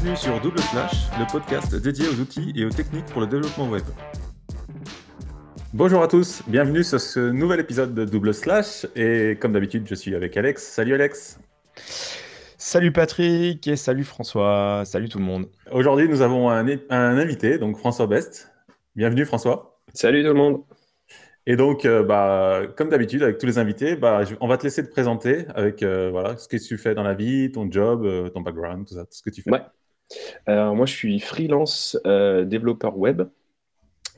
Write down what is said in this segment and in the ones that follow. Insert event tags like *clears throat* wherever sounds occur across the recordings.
Bienvenue sur Double Slash, le podcast dédié aux outils et aux techniques pour le développement web. Bonjour à tous, bienvenue sur ce nouvel épisode de Double Slash. Et comme d'habitude, je suis avec Alex. Salut Alex. Salut Patrick et salut François. Salut tout le monde. Aujourd'hui, nous avons un, un invité, donc François Best. Bienvenue François. Salut tout le monde. Et donc, euh, bah, comme d'habitude, avec tous les invités, bah, on va te laisser te présenter avec euh, voilà, ce que tu fais dans la vie, ton job, euh, ton background, tout ça, tout ce que tu fais. Ouais. Alors, moi, je suis freelance développeur web,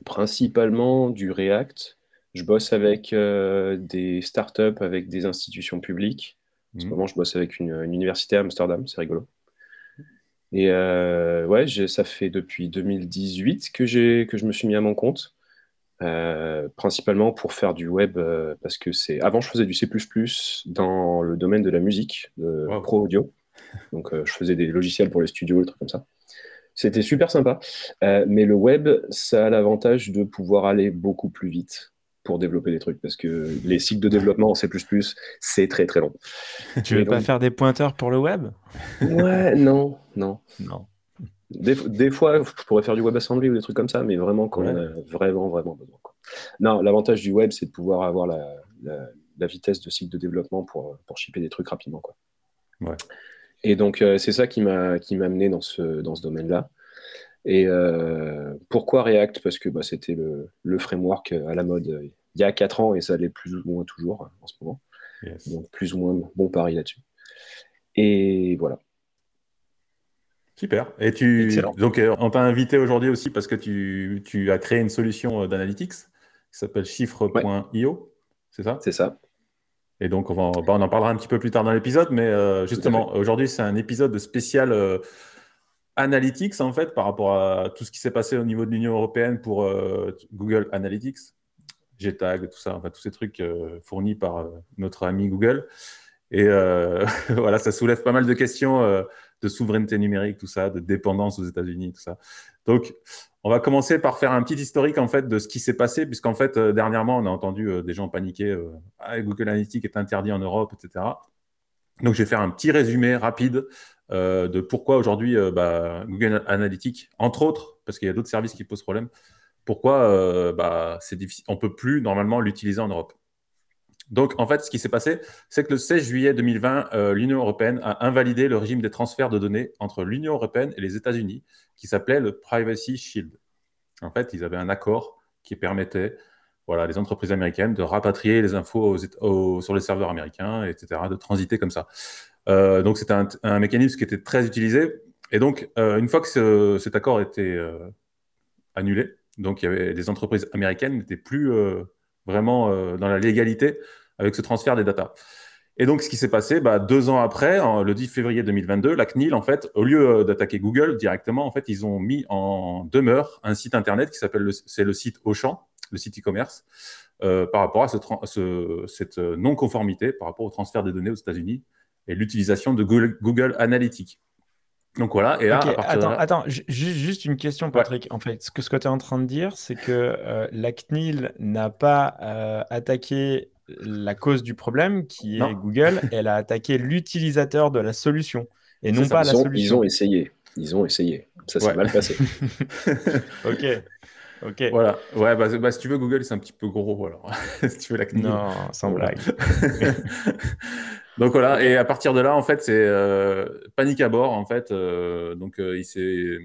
principalement du React. Je bosse avec des startups, avec des institutions publiques. En ce mhm. moment, je bosse avec une, université à Amsterdam, c'est rigolo. Et ouais, ça fait depuis 2018 que, que je me suis mis à mon compte. Euh, principalement pour faire du web, euh, parce que c'est. Avant, je faisais du C dans le domaine de la musique, de pro audio. Donc, euh, je faisais des logiciels pour les studios, des trucs comme ça. C'était super sympa. mais le web, ça a l'avantage de pouvoir aller beaucoup plus vite pour développer des trucs, parce que les cycles de développement en C c'est très très long. Tu veux pas faire des pointeurs pour le web? Ouais, non, non. Non. Des, fois, je pourrais faire du WebAssembly ou des trucs comme ça, mais vraiment quand on a vraiment, vraiment besoin. Non, l'avantage du web, c'est de pouvoir avoir la, vitesse de cycle de développement pour, pour shipper des trucs rapidement. Quoi. Et donc, euh, c'est ça qui m'a amené dans ce, dans ce domaine-là. Et euh, pourquoi React? Parce que bah, c'était le, le, framework à la mode euh, il y a 4 ans et ça l'est plus ou moins toujours en ce moment. Donc, plus ou moins bon pari là-dessus. Et voilà. Super. Et tu donc euh, on t'a invité aujourd'hui aussi parce que tu, tu, as créé une solution euh, d'analytics qui s'appelle chiffre.io, c'est ça? C'est ça. Et donc on, va, bah, on en parlera un petit peu plus tard dans l'épisode, mais euh, justement aujourd'hui c'est un épisode spécial analytics en fait par rapport à tout ce qui s'est passé au niveau de l'Union européenne pour Google Analytics, GTAG, tout ça, enfin tous ces trucs fournis par notre ami Google. Et *laughs* voilà, ça soulève pas mal de questions de souveraineté numérique, tout ça, de dépendance aux États-Unis, tout ça. Donc, on va commencer par faire un petit historique en fait de ce qui s'est passé, puisqu'en fait euh, dernièrement on a entendu euh, des gens paniquer, euh, ah, Google Analytics est interdit en Europe, etc. Donc, je vais faire un petit résumé rapide de pourquoi aujourd'hui bah, Google Analytics, entre autres, parce qu'il y a d'autres services qui posent problème, pourquoi bah, c'est difficile, on peut plus normalement l'utiliser en Europe. Donc, en fait, ce qui s'est passé, c'est que le 16 juillet 2020, euh, l'Union européenne a invalidé le régime des transferts de données entre l'Union européenne et les États-Unis, qui s'appelait le Privacy Shield. En fait, ils avaient un accord qui permettait voilà, les entreprises américaines de rapatrier les infos sur les serveurs américains, etc., de transiter comme ça. Euh, donc, c'était un, mécanisme qui était très utilisé. Et donc, euh, une fois que cet accord était annulé, donc il y avait des entreprises américaines n'étaient plus vraiment dans la légalité avec ce transfert des datas. Et donc, ce qui s'est passé, bah, deux ans après, le 10 février 2022, la CNIL, en fait, au lieu euh, d'attaquer Google directement, en fait, ils ont mis en demeure un site internet qui s'appelle, c'est le site Auchan, le site e-commerce, euh, par rapport à ce, cette non-conformité par rapport au transfert des données aux États-Unis et l'utilisation de Google, Analytics. Donc voilà, et là, attends, attends juste une question, Patrick. En fait, ce que, ce que tu es en train de dire, c'est que euh, la CNIL n'a pas attaqué la cause du problème, qui est Google, elle a attaqué l'utilisateur de la solution et non pas la solution. Ils ont essayé. Ils ont essayé. Ça s'est mal passé. *laughs* ok. Ok. Voilà. Ouais, bah, bah, si tu veux, Google, c'est un petit peu gros. Alors, *laughs* si tu veux la Non, sans blague. *laughs* donc voilà. Et à partir de là, en fait, c'est euh, panique à bord. En fait, euh, donc euh, il s'est.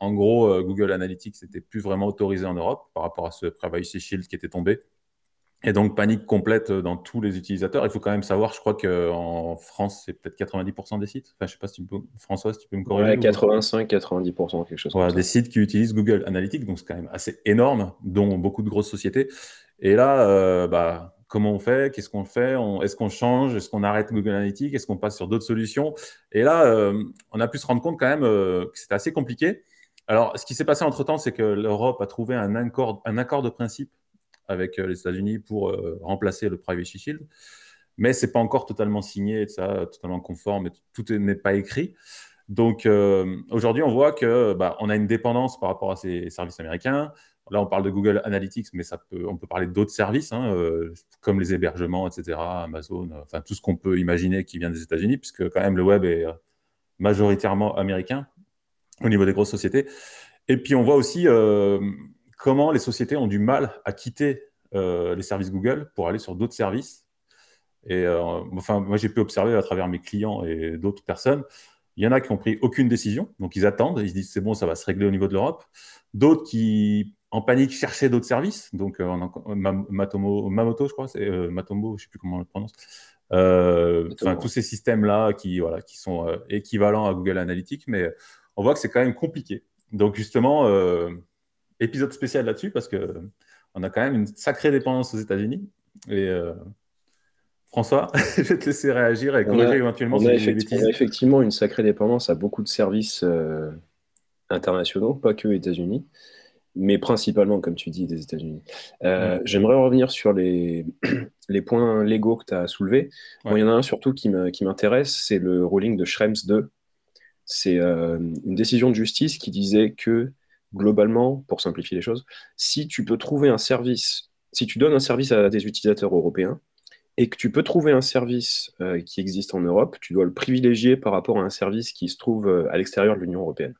En gros, Google Analytics n'était plus vraiment autorisé en Europe par rapport à ce Privacy Shield qui était tombé. Et donc, panique complète dans tous les utilisateurs. Il faut quand même savoir, je crois qu'en France, c'est peut-être 90% des sites. Enfin, je sais pas si tu peux, François, si tu peux me corriger. Ouais, 85-90%, quelque chose voilà, Des sites qui utilisent Google Analytics, donc c'est quand même assez énorme, dont beaucoup de grosses sociétés. Et là, euh, bah, comment on fait? Qu'est-ce qu'on fait? Est-ce qu'on change? Est-ce qu'on arrête Google Analytics? Est-ce qu'on passe sur d'autres solutions? Et là, euh, on a pu se rendre compte quand même euh, que c'était assez compliqué. Alors, ce qui s'est passé entre-temps, c'est que l'Europe a trouvé un accord, un accord de principe avec euh, les États-Unis pour euh, remplacer le Privacy Shield. Mais ce n'est pas encore totalement signé, ça, totalement conforme, et tout n'est pas écrit. Donc euh, aujourd'hui, on voit que bah, on a une dépendance par rapport à ces services américains. Là, on parle de Google Analytics, mais on peut parler d'autres services, hein, comme les hébergements, etc., Amazon, enfin tout ce qu'on peut imaginer qui vient des États-Unis, puisque quand même le web est majoritairement américain. au niveau des grosses sociétés. Et puis on voit aussi comment les sociétés ont du mal à quitter les services Google pour aller sur d'autres services. Et enfin, moi j'ai pu observer à travers mes clients et d'autres personnes, il y en a qui ont pris aucune décision, donc ils attendent, ils se disent c'est bon, ça va se régler au niveau de l'Europe. D'autres qui en panique cherchaient d'autres services, donc Matomo, Mamoto, je crois, c'est Matomo, je ne sais plus comment on le prononce. Euh, tous ces systèmes-là qui, voilà, qui sont euh, équivalents à Google Analytics, mais on voit que c'est quand même compliqué. Donc justement, euh, épisode spécial là-dessus parce que on a quand même une sacrée dépendance aux États-Unis. Et François, *laughs* je vais te laisser réagir et corriger éventuellement on a, effectivement une sacrée dépendance à beaucoup de services internationaux, pas que aux États-Unis mais principalement, comme tu dis, des États-Unis. Euh, j'aimerais revenir sur les, *clears throat* les points légaux que tu as soulevés. il y en a un surtout qui m'intéresse, c'est le ruling de Schrems 2. C'est euh, une décision de justice qui disait que, globalement, pour simplifier les choses, si tu peux trouver un service, si tu donnes un service à des utilisateurs européens, et que tu peux trouver un service euh, qui existe en Europe, tu dois le privilégier par rapport à un service qui se trouve à l'extérieur de l'Union européenne.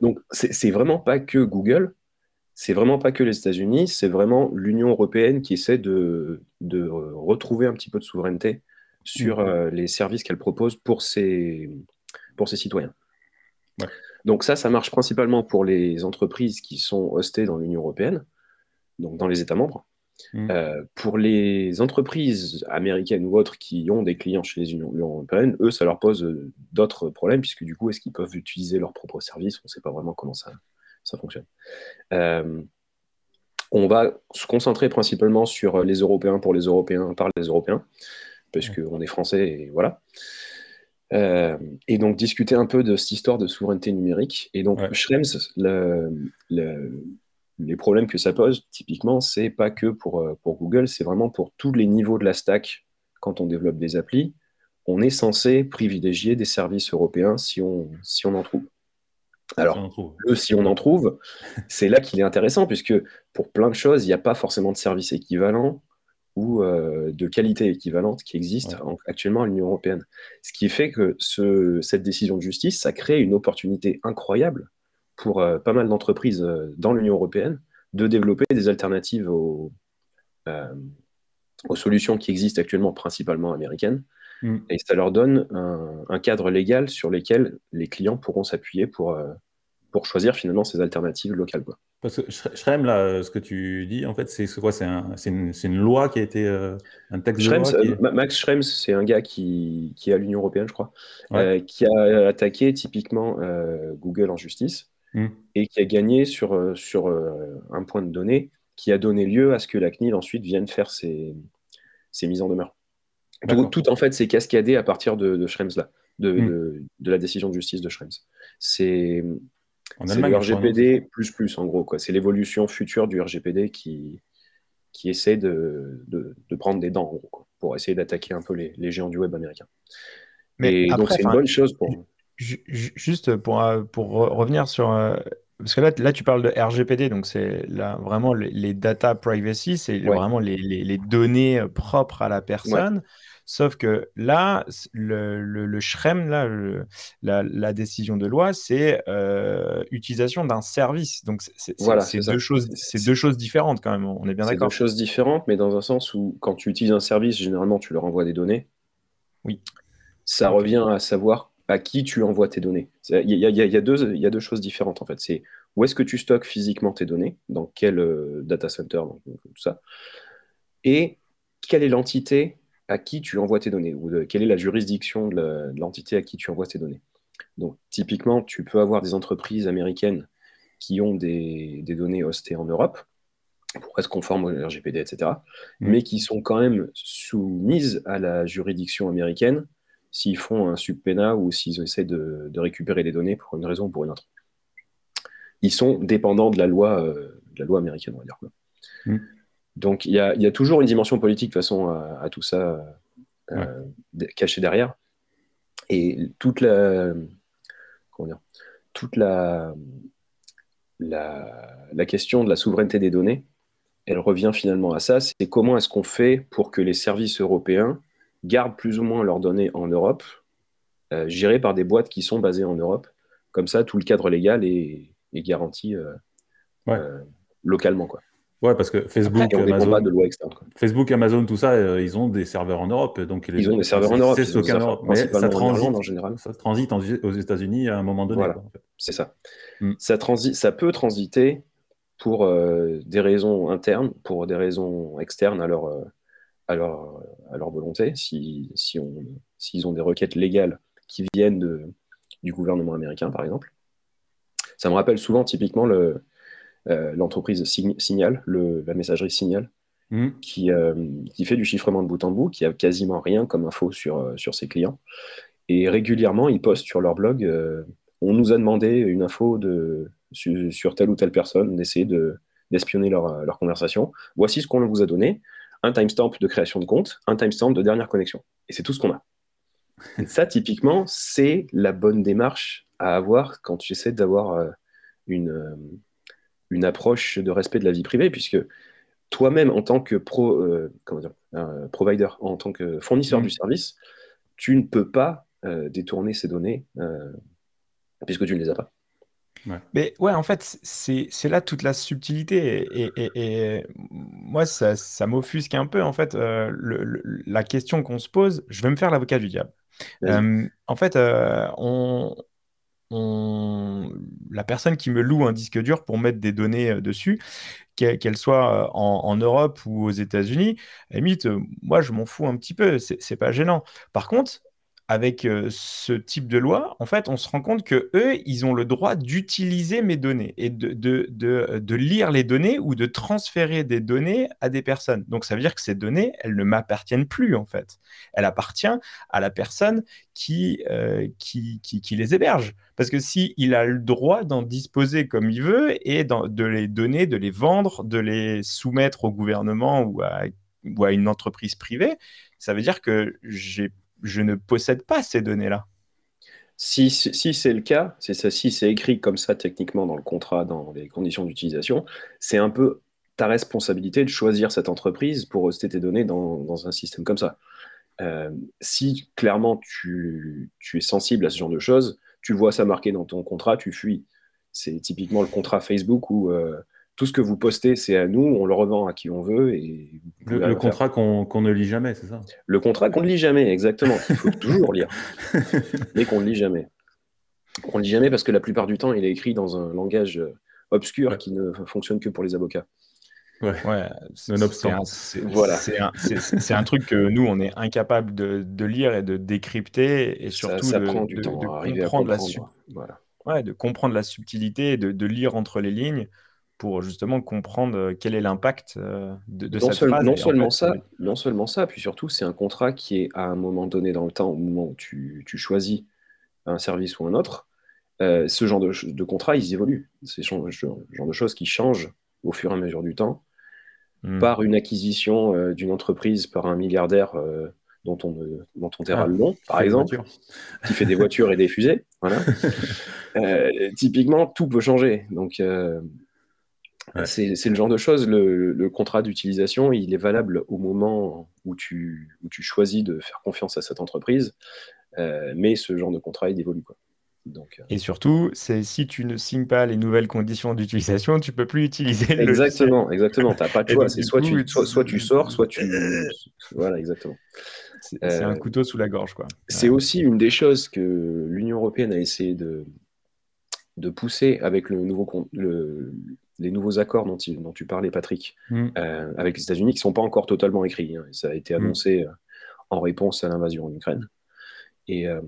Donc, c'est vraiment pas que Google, c'est vraiment pas que les États-Unis, c'est vraiment l'Union européenne qui essaie de, retrouver un petit peu de souveraineté sur euh, les services qu'elle propose pour ses, pour ses citoyens. Donc ça, ça marche principalement pour les entreprises qui sont hostées dans l'Union européenne, donc dans les États membres. Mmh. Euh, pour les entreprises américaines ou autres qui ont des clients chez les Unions européennes, eux, ça leur pose euh, d'autres problèmes, puisque du coup, est-ce qu'ils peuvent utiliser leurs propres services? On ne sait pas vraiment comment ça, ça fonctionne. Euh, on va se concentrer principalement sur les Européens pour les Européens par les Européens, parce qu'on est français et voilà. Et donc discuter un peu de cette histoire de souveraineté numérique. Et donc Schrems, le, le, les problèmes que ça pose, typiquement, c'est pas que pour, euh, pour Google, c'est vraiment pour tous les niveaux de la stack quand on développe des applis. On est censé privilégier des services européens si on, si on en trouve. Alors, le si on en trouve, c'est là qu'il est intéressant, puisque pour plein de choses, il n'y a pas forcément de services équivalents ou euh, de qualité équivalente qui existent actuellement à l'Union européenne. Ce qui fait que ce, cette décision de justice, ça crée une opportunité incroyable pour euh, pas mal d'entreprises euh, dans l'Union européenne de développer des alternatives aux, aux, solutions qui existent actuellement, principalement américaines. Mm. Et ça leur donne un, cadre légal sur lequel les clients pourront s'appuyer pour, pour choisir finalement ces alternatives locales. Quoi. Parce que Schrem, là, ce que tu dis, en fait, c'est quoi? C'est un, une, une, loi qui a été. un texte de loi Max Schrems, c'est un gars qui, qui est à l'Union européenne, je crois, qui a attaqué typiquement Google en justice. Mm. et qui a gagné sur, euh, sur euh, un point de données qui a donné lieu à ce que la CNIL ensuite vienne faire ses, mises en demeure. Tout, en fait, c'est cascadé à partir de, de Schrems, là, mm. de, de, la décision de justice de Schrems. C'est le RGPD plus plus, en gros. C'est l'évolution future du RGPD qui, qui essaie de, de, prendre des dents, pour essayer d'attaquer un peu les, les, géants du web américain. Mais et donc, c'est une bonne chose pour juste pour, euh, pour revenir sur. Euh, parce que là, là, tu parles de RGPD, donc c'est là vraiment les, data privacy, c'est vraiment les, les, données euh, propres à la personne. Sauf que là, le, le, le SHREM, là, la, la, décision de loi, c'est utilisation d'un service. Donc, c'est voilà, deux, choses, deux choses différentes quand même, on est bien d'accord. C'est deux choses différentes, mais dans un sens où quand tu utilises un service, généralement, tu leur envoies des données. Oui. Ça revient à savoir à qui tu envoies tes données. Il y, a, deux, il y a deux choses différentes en fait. C'est où est-ce que tu stockes physiquement tes données, dans quel euh, data center, tout ça, et quelle est l'entité à qui tu envoies tes données, ou quelle est la juridiction de l'entité à qui tu envoies tes données. Donc typiquement, tu peux avoir des entreprises américaines qui ont des, données hostées en Europe, pour être conformes au RGPD, etc., mmh. mais qui sont quand même soumises à la juridiction américaine s'ils font un subpena ou s'ils essaient de, récupérer les données pour une raison ou pour une autre. Ils sont dépendants de la loi, euh, de la loi américaine, on va dire. Mm. Donc il y, a, toujours une dimension politique de façon à, tout ça euh, caché derrière. Et toute la, comment dire, toute la, la, la question de la souveraineté des données, elle revient finalement à ça. C'est comment est-ce qu'on fait pour que les services européens gardent plus ou moins leurs données en Europe, euh, gérées par des boîtes qui sont basées en Europe, Comme ça, tout le cadre légal est, garanti localement. Quoi. Ouais, parce que Facebook, Amazon, de loi externe, Facebook, Amazon, tout ça, ils ont des serveurs en Europe. Donc ils ont des serveurs en Europe. C'est ce en Europe. Mais ça transite, en, général. ça transite aux États-Unis à un moment donné. Voilà. C'est ça. Mm. Ça, ça peut transiter pour euh, des raisons internes, pour des raisons externes à leur, euh, à leur, à leur volonté, si, si on, s'ils ont des requêtes légales qui viennent de, du gouvernement américain, par exemple. Ça me rappelle souvent typiquement le, euh, l'entreprise Signal, le, la messagerie Signal, mm. qui, qui fait du chiffrement de bout en bout, qui a quasiment rien comme info sur, sur ses clients. Et régulièrement, ils postent sur leur blog on nous a demandé une info de, sur, telle ou telle personne, d'essayer d'espionner leur, leur, conversation. Voici ce qu'on vous a donné un timestamp de création de compte, un timestamp de dernière connexion. Et c'est tout ce qu'on a. *laughs* ça, typiquement, c'est la bonne démarche à avoir quand tu essaies d'avoir euh, une, euh, une approche de respect de la vie privée, puisque toi-même, en tant que pro, euh, comment dire, provider, en tant que fournisseur mmh. du service, tu ne peux pas détourner ces données puisque tu ne les as pas. Mais ouais, en fait, c'est là toute la subtilité. Et, moi, ça, ça m'offusque un peu, en fait, euh, la question qu'on se pose. Je vais me faire l'avocat du diable. Euh, en fait, euh, on, on, la personne qui me loue un disque dur pour mettre des données dessus, qu'elle soit en, en, Europe ou aux États-Unis, limite, moi, je m'en fous un petit peu. C'est pas gênant. Par contre, avec euh, ce type de loi, en fait, on se rend compte que eux, ils ont le droit d'utiliser mes données et de, de, de, de, lire les données ou de transférer des données à des personnes. Donc, ça veut dire que ces données, elles ne m'appartiennent plus, en fait. Elles appartiennent à la personne qui, euh, qui, qui, qui, les héberge. Parce que s'il il a le droit d'en disposer comme il veut et de les donner, de les vendre, de les soumettre au gouvernement ou à, ou à une entreprise privée, ça veut dire que j'ai je ne possède pas ces données-là. Si, si c'est le cas, c'est ça, si c'est écrit comme ça techniquement dans le contrat, dans les conditions d'utilisation, c'est un peu ta responsabilité de choisir cette entreprise pour rester tes données dans, un système comme ça. Euh, si clairement tu, tu, es sensible à ce genre de choses, tu vois ça marqué dans ton contrat, tu fuis. C'est typiquement le contrat Facebook où euh, tout ce que vous postez, c'est à nous, on le revend à qui on veut. Et le, contrat qu'on ne lit jamais, c'est ça? Le contrat qu'on ne lit jamais, exactement. Il faut toujours lire, *laughs* mais qu'on ne lit jamais. On ne lit jamais parce que la plupart du temps, il est écrit dans un langage euh, obscur qui ne fonctionne que pour les avocats. Ouais, ouais c'est voilà. C'est un, truc que nous, on est incapable de, lire et de décrypter et surtout ça, de, prend du temps à comprendre, la voilà. ouais, de comprendre la subtilité, de, de lire entre les lignes pour justement comprendre euh, quel est l'impact euh, de, cette phrase. Non seulement, ça, non seulement ça, puis surtout, c'est un contrat qui est à un moment donné dans le temps, au moment où tu, choisis un service ou un autre, euh, ce genre de, de contrat, ils évoluent. C'est ce genre de choses qui changent au fur et à mesure du temps, hmm. par une acquisition d'une entreprise par un milliardaire dont on, dont on taira ah, le nom, par exemple, qui fait des voitures et des fusées. Voilà. *laughs* typiquement, tout peut changer. Donc, c'est le genre de choses, le, contrat d'utilisation, il est valable au moment où tu, où tu, choisis de faire confiance à cette entreprise, euh, mais ce genre de contrat, il évolue. Quoi. Donc, euh, Et surtout, c'est si tu ne signes pas les nouvelles conditions d'utilisation, tu peux plus utiliser le Exactement, exactement. Tu n'as pas de choix. C'est soit, tu, soit, tu sors, soit tu... *laughs* voilà, exactement. C'est un euh, couteau sous la gorge. quoi. C'est aussi une des choses que l'Union européenne a essayé de, de pousser avec le nouveau, le, les nouveaux accords dont, dont tu parlais, Patrick, mm. euh, avec les États-Unis, qui ne sont pas encore totalement écrits. Hein. ça a été mm. annoncé euh, en réponse à l'invasion en Ukraine. Et euh,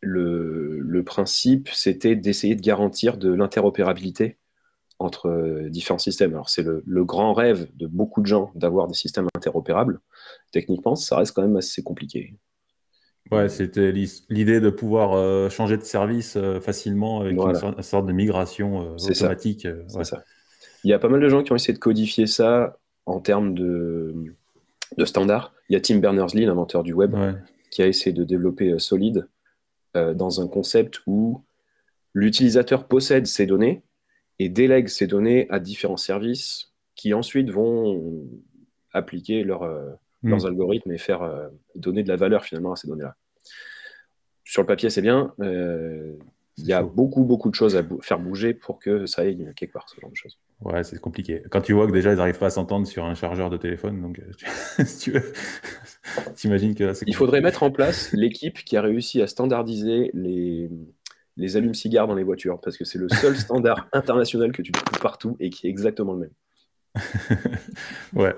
le, principe, c'était d'essayer de garantir de l'interopérabilité entre différents systèmes. Alors, c'est le, grand rêve de beaucoup de gens d'avoir des systèmes interopérables. Techniquement, ça reste quand même assez compliqué. Ouais, c'était l'idée de pouvoir euh, changer de service euh, facilement avec une, sorte, de migration euh, automatique. Ça. Il y a pas mal de gens qui ont essayé de codifier ça en termes de, de standards. Il y a Tim Berners-Lee, l'inventeur du web, qui a essayé de développer Solid dans un concept où l'utilisateur possède ses données et délègue ces données à différents services qui ensuite vont appliquer leur, leurs hmm. algorithmes et faire euh, donner de la valeur finalement à ces données-là. Sur le papier, c'est bien. Euh, il y a beaucoup, beaucoup de choses à faire bouger pour que ça aille quelque part, ce genre de choses. Ouais, c'est compliqué. Quand tu vois que déjà, ils n'arrivent pas à s'entendre sur un chargeur de téléphone, donc *laughs* si tu veux, *laughs* t'imagines que Il faudrait mettre en place l'équipe qui a réussi à standardiser les, les allumes-cigares dans les voitures, parce que c'est le seul *laughs* standard international que tu trouves partout et qui est exactement le même. ouais.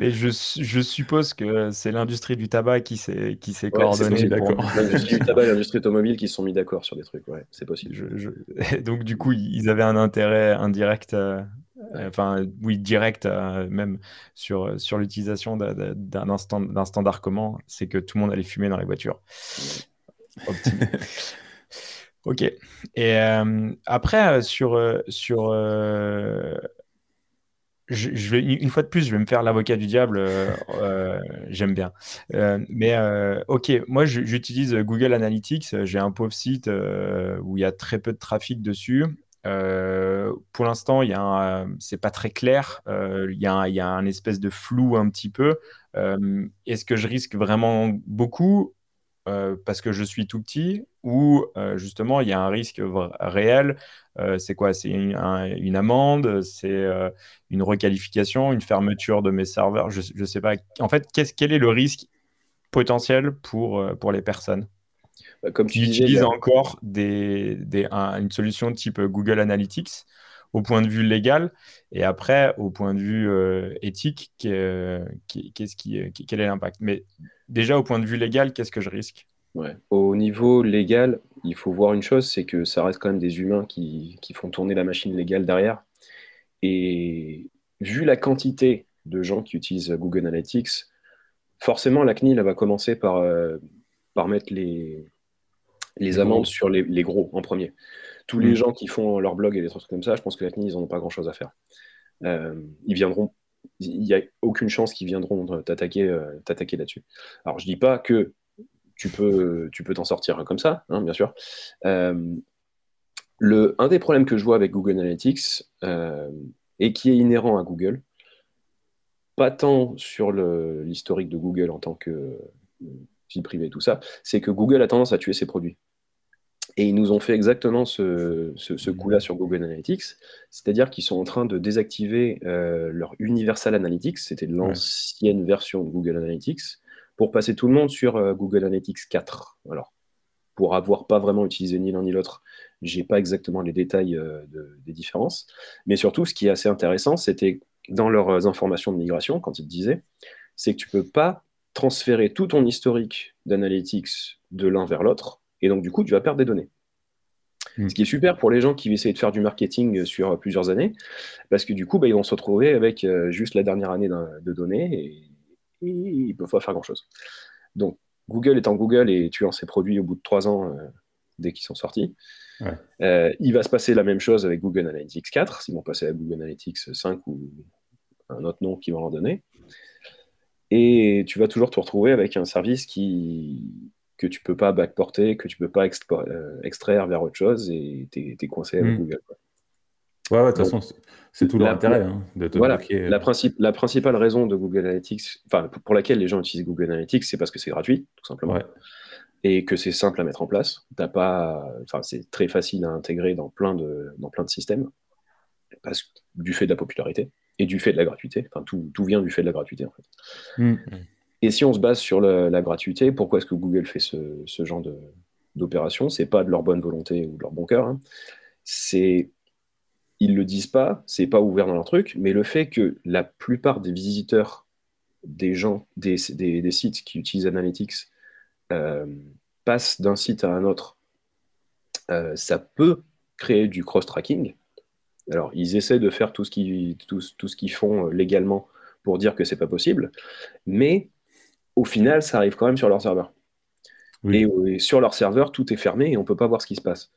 Mais je, je suppose que c'est l'industrie du tabac qui s'est qui s'est coordonnée. D'accord. *laughs* L'industrie du tabac et l'industrie automobile qui se sont mis d'accord sur des trucs. Ouais, c'est possible. Je, *laughs* Donc du coup, ils avaient un intérêt indirect, euh, enfin oui direct euh, même sur sur l'utilisation d'un standard commun, c'est que tout le monde allait fumer dans les voitures. *laughs* Ok. Et euh, après, sur, sur une fois de plus, je vais me faire l'avocat du diable. Euh, euh, j'aime bien. Euh, mais ok, moi j'utilise Google Analytics. J'ai un pauvre site où il y a très peu de trafic dessus. pour l'instant, il c'est pas très clair. il, y a il y a un espèce de flou un petit peu. Est-ce que je risque vraiment beaucoup? Parce que je suis tout petit ou justement il y a un risque réel euh, c'est quoi? C'est une, amende C'est euh, une requalification Une fermeture de mes serveurs Je ne sais pas. En fait, quel est le risque potentiel pour, euh, pour les personnes? Bah, Comme tu utilises encore des, une solution type Google Analytics au point de vue légal et après au point de vue éthique, qu'est-ce qui, quel est l'impact? Mais déjà au point de vue légal, qu'est-ce que je risque? Au niveau légal, il faut voir une chose, c'est que ça reste quand même des humains qui, font tourner la machine légale derrière. Et vu la quantité de gens qui utilisent Google Analytics, forcément la CNIL va commencer par, euh, par mettre les, les amendes sur les, gros en premier. Tous les mm. gens qui font leur blog et des trucs comme ça, je pense que la CNIL, ils n'en ont pas grand-chose à faire. Euh, ils viendront il n'y a aucune chance qu'ils viendront t'attaquer euh, t'attaquer là-dessus. Alors je dis pas que tu peux t'en sortir comme ça, hein, bien sûr. Euh, le, un des problèmes que je vois avec Google Analytics euh, et qui est inhérent à Google, pas tant sur l'historique de Google en tant que euh, vie privée, tout ça, c'est que Google a tendance à tuer ses produits. Et ils nous ont fait exactement ce, ce, coup-là sur Google Analytics, c'est-à-dire qu'ils sont en train de désactiver leur Universal Analytics, c'était l'ancienne version de Google Analytics, pour passer tout le monde sur euh, Google Analytics 4. Alors, pour avoir pas vraiment utilisé ni l'un ni l'autre, j'ai pas exactement les détails euh, des différences. Mais surtout, ce qui est assez intéressant, c'était dans leurs informations de migration, quand ils disaient, c'est que tu peux pas transférer tout ton historique d'analytics de l'un vers l'autre, et donc du coup, tu vas perdre des données. Hmm. Ce qui est super pour les gens qui essayer de faire du marketing sur plusieurs années, parce que du coup, bah, ils vont se retrouver avec euh, juste la dernière année de données, et ils ne peuvent pas faire grand-chose. Donc, Google étant Google et tuant ses produits au bout de trois ans euh, dès qu'ils sont sortis, euh, il va se passer la même chose avec Google Analytics 4, s'ils vont passer à Google Analytics 5 ou un autre nom qu'ils vont leur donner. Et tu vas toujours te retrouver avec un service qui, que tu peux pas backporter, que tu peux pas euh, extraire vers autre chose et tu es, coincé avec. Google. Ouais, de toute façon, c'est tout l'intérêt hein, de te voilà, euh. La, la, principale raison de Google Analytics, enfin, pour laquelle les gens utilisent Google Analytics, c'est parce que c'est gratuit, tout simplement. Et que c'est simple à mettre en place. pas, enfin, c'est très facile à intégrer dans plein de, dans plein de systèmes, parce, du fait de la popularité et du fait de la gratuité. Enfin, tout, tout vient du fait de la gratuité, en fait. Mm. Et si on se base sur la gratuité, pourquoi est-ce que Google fait ce, genre d'opération? C'est pas de leur bonne volonté ou de leur bon cœur. Hein. C'est ils le disent pas, c'est pas ouvert dans leur truc, mais le fait que la plupart des visiteurs, des gens, des, sites qui utilisent Analytics euh, passent d'un site à un autre, euh, ça peut créer du cross-tracking. Alors, ils essaient de faire tout ce qu'ils tout, ce qu'ils font légalement pour dire que c'est pas possible, mais au final, ça arrive quand même sur leur serveur. Et, et, sur leur serveur, tout est fermé et on peut pas voir ce qui se passe.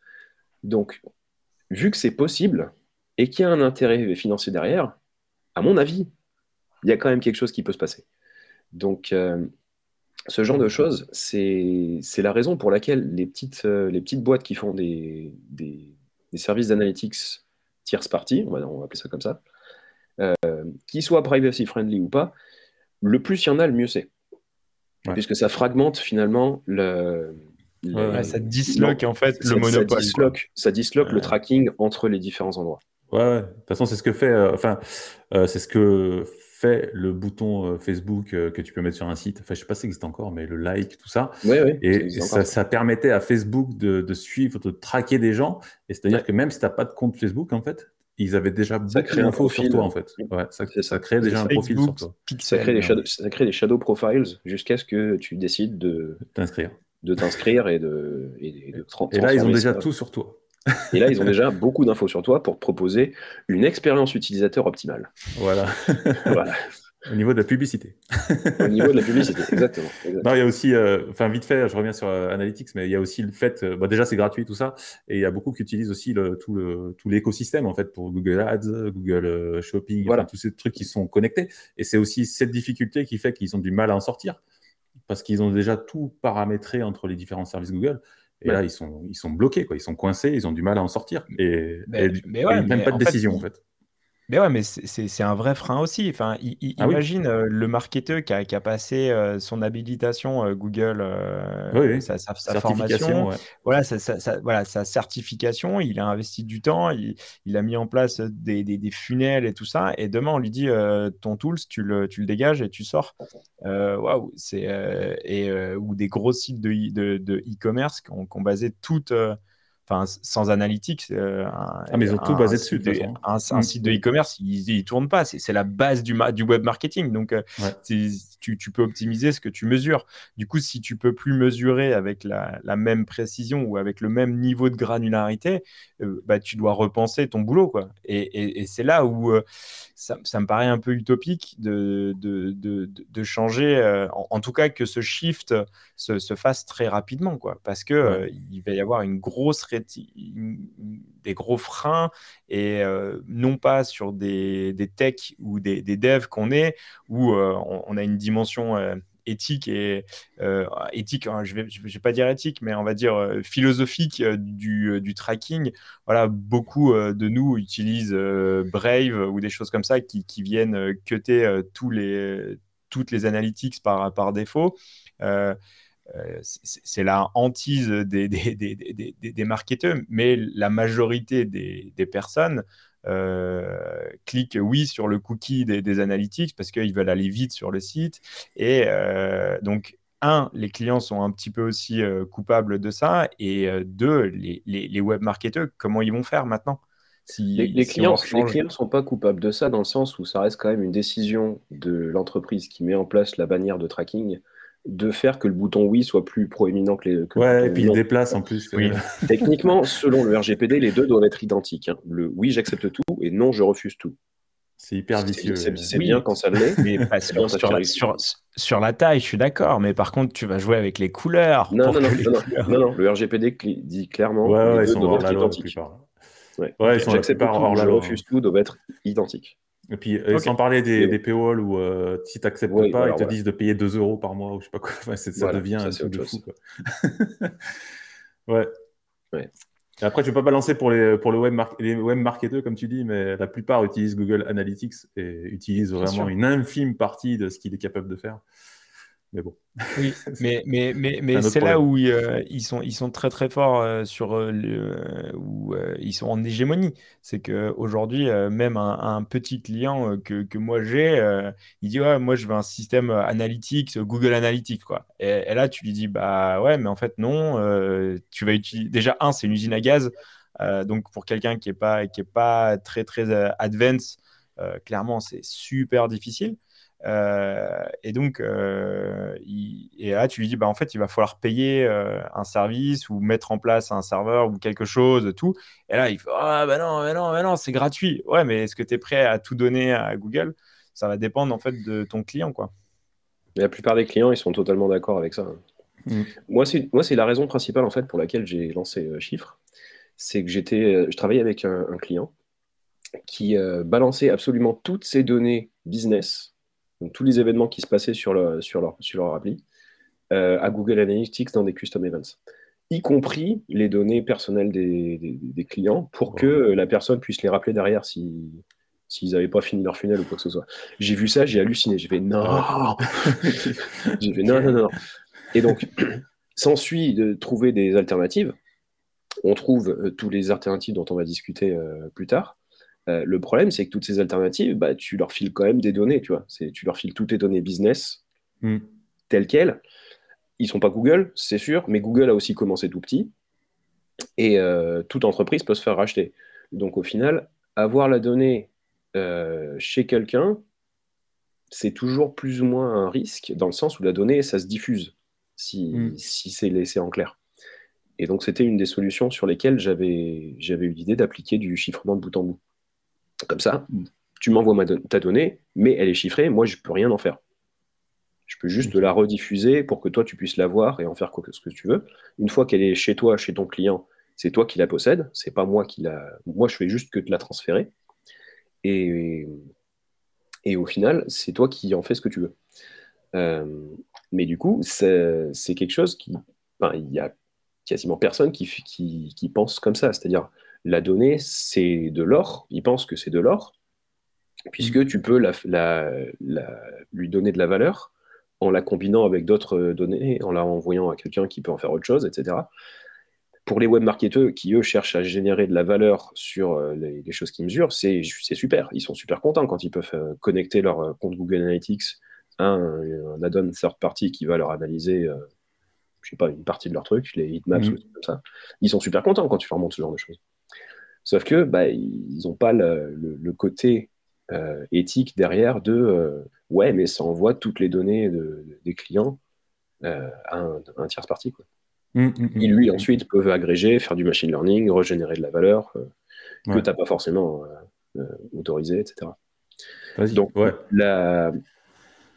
Donc, vu que c'est possible, et qu'il y a un intérêt financier derrière, à mon avis, il y a quand même quelque chose qui peut se passer. Donc, euh, ce genre de choses, c'est la raison pour laquelle les petites, euh, les petites boîtes qui font des, des, services d'analytics tierce party, on va, on va, appeler ça comme ça, euh, qui soient privacy friendly ou pas, le plus il y en a, le mieux c'est. Puisque ça fragmente finalement le, ça disloque en fait le monopole. Ça disloque, le tracking entre les différents endroits. Ouais, de toute façon, c'est ce que fait, enfin, c'est ce que fait le bouton Facebook que tu peux mettre sur un site. Enfin, je sais pas si ça existe encore, mais le like, tout ça. et ça, permettait à Facebook de, suivre, de traquer des gens. Et c'est-à-dire que même si tu n'as pas de compte Facebook, en fait, ils avaient déjà beaucoup d'infos sur toi, en fait. Ouais, ça, ça crée déjà un profil sur toi. Ça crée, des shadow, ça crée des shadow profiles jusqu'à ce que tu décides de t'inscrire. De t'inscrire et de, et, de Et là, ils ont déjà tout sur toi. Et là, ils ont *laughs* déjà beaucoup d'infos sur toi pour proposer une expérience utilisateur optimale. Voilà. voilà. *laughs* Au niveau de la publicité. *laughs* Au niveau de la publicité, exactement. Non, il y a aussi, euh, enfin vite fait, je reviens sur euh, Analytics, mais il y a aussi le fait, euh, bah, déjà c'est gratuit tout ça, et il y a beaucoup qui utilisent aussi le, tout, le, tout l'écosystème en fait pour Google Ads, Google Shopping, voilà. tous ces trucs qui sont connectés. Et c'est aussi cette difficulté qui fait qu'ils ont du mal à en sortir, parce qu'ils ont déjà tout paramétré entre les différents services Google. Et là, ils sont, ils sont bloqués, quoi. Ils sont coincés, ils ont du mal à en sortir. Et, mais, ils n'ont pas de décision, en fait. Mais ouais, mais c'est un vrai frein aussi. Enfin, ah imagine euh, le marketeur qui a, qui a passé euh, son habilitation euh, Google, sa, formation, voilà, sa, voilà, sa certification. Il a investi du temps, il, il a mis en place des, des, des, funnels et tout ça. Et demain, on lui dit ton tools, tu le, tu le dégages et tu sors. Waouh, c'est et ou des gros sites de e-commerce de, e qui ont basé toute enfin sans analytiques. Euh, ah, mais ils ont tout basé dessus. un, mm. site de e-commerce, il, ne tourne pas. C'est la base du, du web marketing. Donc, euh, tu, peux optimiser ce que tu mesures. Du coup, si tu peux plus mesurer avec la, même précision ou avec le même niveau de granularité, euh, bah, tu dois repenser ton boulot. Quoi. Et, c'est là où ça, me paraît un peu utopique de, de, changer, en, tout cas que ce shift se, fasse très rapidement. Quoi, parce qu'il il va y avoir une grosse des gros freins et euh, non pas sur des, des techs ou des, des devs qu'on est où euh, on, a une dimension euh, éthique et éthique, hein, je vais, je vais pas dire éthique, mais on va dire philosophique du, du, tracking. Voilà, beaucoup de nous utilisent Brave ou des choses comme ça qui, qui viennent cutter tous les, toutes les analytics par, par défaut. Euh, c'est la hantise des, des, des, des, marketeurs, mais la majorité des, personnes euh, cliquent oui sur le cookie des, analytics parce qu'ils veulent aller vite sur le site. Et euh, donc, un, les clients sont un petit peu aussi coupables de ça. Et deux, les, les, web marketeurs, comment ils vont faire maintenant? Si, les, clients, les clients ne sont pas coupables de ça dans le sens où ça reste quand même une décision de l'entreprise qui met en place la bannière de tracking de faire que le bouton oui soit plus proéminent que les. Que ouais, et puis il déplace en plus. Oui. *laughs* Techniquement, selon le RGPD, les deux doivent être identiques. Hein. Le oui, j'accepte tout et non, je refuse tout. C'est hyper vicieux. C'est bien quand ça l'est. Mais sur, la, sur, la, taille, je suis d'accord. Mais par contre, tu vas jouer avec les couleurs. Non, non, non, non, Le RGPD dit clairement ouais, les deux doivent être identiques. Ouais, J'accepte tout, je refuse tout, doivent être identiques. Et puis, sans parler des, des paywalls où euh, si tu n'acceptes pas, ils te disent de payer 2 euros par mois ou je sais pas quoi. *laughs* ça devient un truc de fou. Quoi. *laughs* ouais. Et après, je ne vais pas balancer pour les, pour le web, les web marketeurs, comme tu dis, mais la plupart utilisent Google Analytics et utilisent vraiment une infime partie de ce qu'il est capable de faire. Mais bon. Oui, *laughs* mais, mais, mais, mais c'est là où euh, ils, sont, ils sont très très forts euh, sur euh, le, où ils sont en hégémonie. C'est qu'aujourd'hui, même un, petit client que, que moi j'ai, il dit ouais, moi je veux un système analytics, Google Analytics quoi. Et, là tu lui dis bah ouais, mais en fait non, tu vas utiliser déjà un, c'est une usine à gaz. donc pour quelqu'un qui est pas qui est pas très très advanced, clairement c'est super difficile. Euh, et donc, euh, et là, tu lui dis, bah, en fait, il va falloir payer euh, un service ou mettre en place un serveur ou quelque chose, tout. Et là, il fait, ah, bah non, mais non, mais non, c'est gratuit. Ouais, mais est-ce que tu es prêt à tout donner à Google? Ça va dépendre, en fait, de ton client, quoi. la plupart des clients, ils sont totalement d'accord avec ça. Mm. Moi, c'est, moi, c'est la raison principale, en fait, pour laquelle j'ai lancé Chiffre. C'est que j'étais, je travaillais avec un, un client qui balançait absolument toutes ses données business donc tous les événements qui se passaient sur, le, sur, leur, sur leur appli, euh, à Google Analytics dans des custom events, y compris les données personnelles des, des, clients pour que la personne puisse les rappeler derrière si, s'ils n'avaient pas fini leur funnel ou quoi que ce soit. J'ai vu ça, j'ai halluciné. J'ai fait non. *laughs* j'ai fait non, non, non, Et donc, *clears throat* S'ensuit de trouver des alternatives. On trouve euh, tous les alternatives dont on va discuter euh, plus tard. Euh, le problème, c'est que toutes ces alternatives, bah, tu leur files quand même des données, tu vois. Tu leur files toutes tes données business mm. telles quelles. Ils sont pas Google, c'est sûr, mais Google a aussi commencé tout petit. Et toute entreprise peut se faire racheter. Donc au final, avoir la donnée chez quelqu'un, c'est toujours plus ou moins un risque, dans le sens où la donnée, ça se diffuse, si, mm. si c'est laissé en clair. Et donc, c'était une des solutions sur lesquelles j'avais eu l'idée d'appliquer du chiffrement de bout en bout. Comme ça, tu m'envoies ta donnée, mais elle est chiffrée, moi, je ne peux rien en faire. Je peux juste la rediffuser pour que toi, tu puisses la voir et en faire ce que tu veux. Une fois qu'elle est chez toi, chez ton client, c'est toi qui la possèdes, c'est pas moi qui la. Moi, je fais juste que de la transférer. Et, et au final, c'est toi qui en fais ce que tu veux. Euh, mais du coup, c'est quelque chose qui. il y a quasiment personne qui, qui, pense comme ça. C'est-à-dire, la donnée, c'est de l'or. Il pense que c'est de l'or, puisque tu peux la, lui donner de la valeur en la combinant avec d'autres données, en la envoyant à quelqu'un qui peut en faire autre chose, etc. Pour les web marketeurs qui, eux, cherchent à générer de la valeur sur euh, les, choses qu'ils mesurent, c'est super. Ils sont super contents quand ils peuvent euh, connecter leur euh, compte Google Analytics à un, add-on third party qui va leur analyser je sais pas, une partie de leur truc, les heatmaps mm. ou comme ça. Ils sont super contents quand tu leur montres ce genre de choses. Sauf que bah, ils n'ont pas le, côté euh, éthique derrière de euh, ouais, mais ça envoie toutes les données des clients euh, à un, tiers parti. Quoi. Mm, mm, ils, lui, ensuite, peuvent agréger, faire du machine learning, régénérer de la valeur que tu n'as pas forcément autorisé, etc. Donc, ouais. la,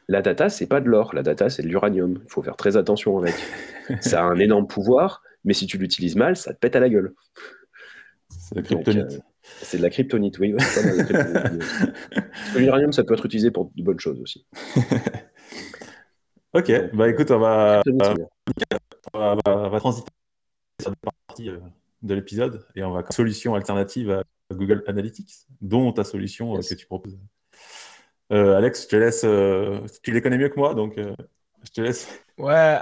la data, c'est pas de l'or. La data, c'est de l'uranium. Il faut faire très attention avec. *laughs* ça a un énorme pouvoir, mais si tu l'utilises mal, ça te pète à la gueule. C'est la kryptonite. Euh, c'est de la kryptonite, oui. *laughs* L'uranium, ça peut être utilisé pour de bonnes choses aussi. *laughs* ok, bah écoute, on va, on va, transiter sur la partie euh, de l'épisode et on va solution alternative à Google Analytics, dont ta solution euh, que tu proposes. Euh, Alex, je te laisse. Euh, tu les connais mieux que moi, donc euh, je te laisse. Ouais.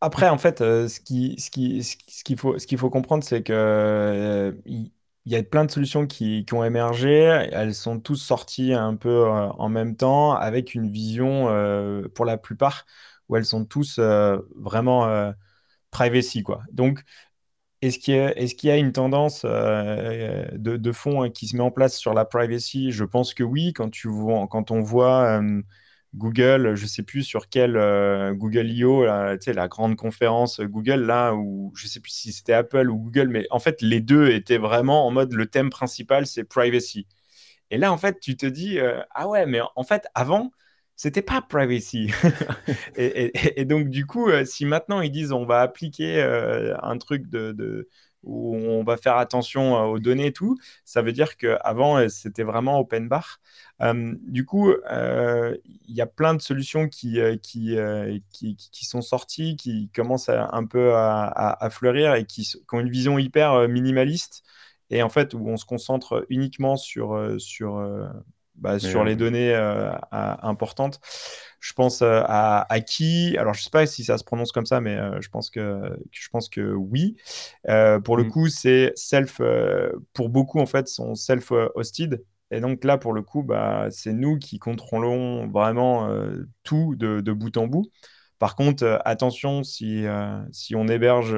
Après, en fait, ce qui, ce qui, ce qu'il faut, ce qu'il faut comprendre, c'est que il y a plein de solutions qui, ont émergé. Elles sont toutes sorties un peu en même temps, avec une vision, pour la plupart, où elles sont tous vraiment privacy, quoi. Donc, est-ce qu'il y, a une tendance euh, de, fond hein, qui se met en place sur la privacy? Je pense que oui. Quand, tu vois, quand on voit euh, Google, je ne sais plus sur quel euh, Google I.O., la grande conférence Google, là, où je ne sais plus si c'était Apple ou Google, mais en fait, les deux étaient vraiment en mode le thème principal, c'est privacy. Et là, en fait, tu te dis, ah ouais, mais en fait, avant, c'était pas privacy. *laughs* et, donc, du coup, euh, si maintenant ils disent on va appliquer euh, un truc de, où on va faire attention euh, aux données et tout, ça veut dire qu'avant, c'était vraiment open bar. Du coup, il y a plein de solutions qui, qui, qui, sont sorties, qui commencent un peu à, fleurir et qui, ont une vision hyper minimaliste et en fait où on se concentre uniquement sur, sur bah, sur les données euh, importantes. Je pense euh, à, à, qui? Alors, je ne sais pas si ça se prononce comme ça, mais euh, je, pense que, je pense que oui. pour le mm. coup, c'est self. pour beaucoup, en fait, sont self-hosted. Et donc là, pour le coup, bah, c'est nous qui contrôlons vraiment tout de, de, bout en bout. Par contre, attention, si, si on héberge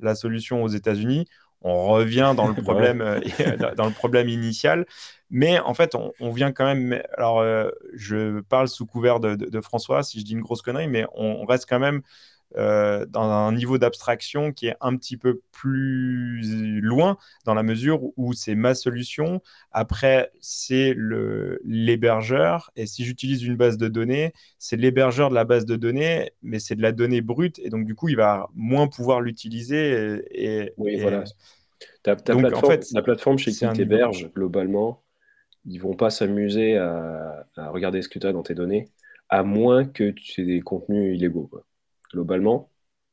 la solution aux États-Unis, on revient dans le *laughs* problème, *laughs* dans le problème initial. Mais en fait, on, vient quand même. Alors, euh, je parle sous couvert de, François, si je dis une grosse connerie, mais on, reste quand même euh, dans un niveau d'abstraction qui est un petit peu plus loin, dans la mesure où c'est ma solution. Après, c'est l'hébergeur. Et si j'utilise une base de données, c'est l'hébergeur de la base de données, mais c'est de la donnée brute. Et donc, du coup, il va moins pouvoir l'utiliser. Et, oui, voilà. Ta, plateforme, en fait, la plateforme chez qui tu héberges, globalement, ils vont pas s'amuser à, regarder ce que tu as dans tes données, à moins que tu aies des contenus illégaux. Globalement,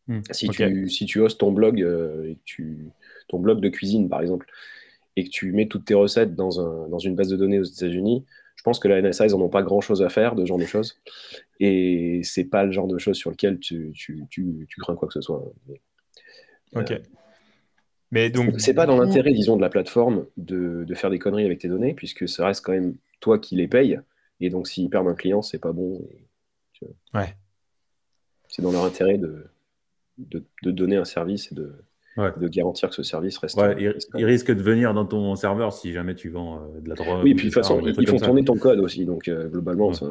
hmm, si, tu, si tu hostes ton blog, euh, et tu, ton blog de cuisine, par exemple, et que tu mets toutes tes recettes dans, un, dans une base de données aux États-Unis, Je pense que la NSA, ils n'en ont pas grand-chose à faire de ce genre de choses. Et c'est pas le genre de choses sur lequel tu, tu, tu, tu crains quoi que ce soit. Ok. Mais donc, c'est pas dans l'intérêt, disons, de la plateforme de, de, faire des conneries avec tes données, puisque ça reste quand même toi qui les payes. Et donc, s'ils perdent un client, c'est pas bon. Ouais. C'est dans leur intérêt de, de, de, donner un service et de, de garantir que ce service reste. Ouais, il, risque de venir dans ton serveur si jamais tu vends euh, de la drogue. Oui, puis de toute façon, ils, font tourner ton code aussi. Donc, euh, globalement, ça,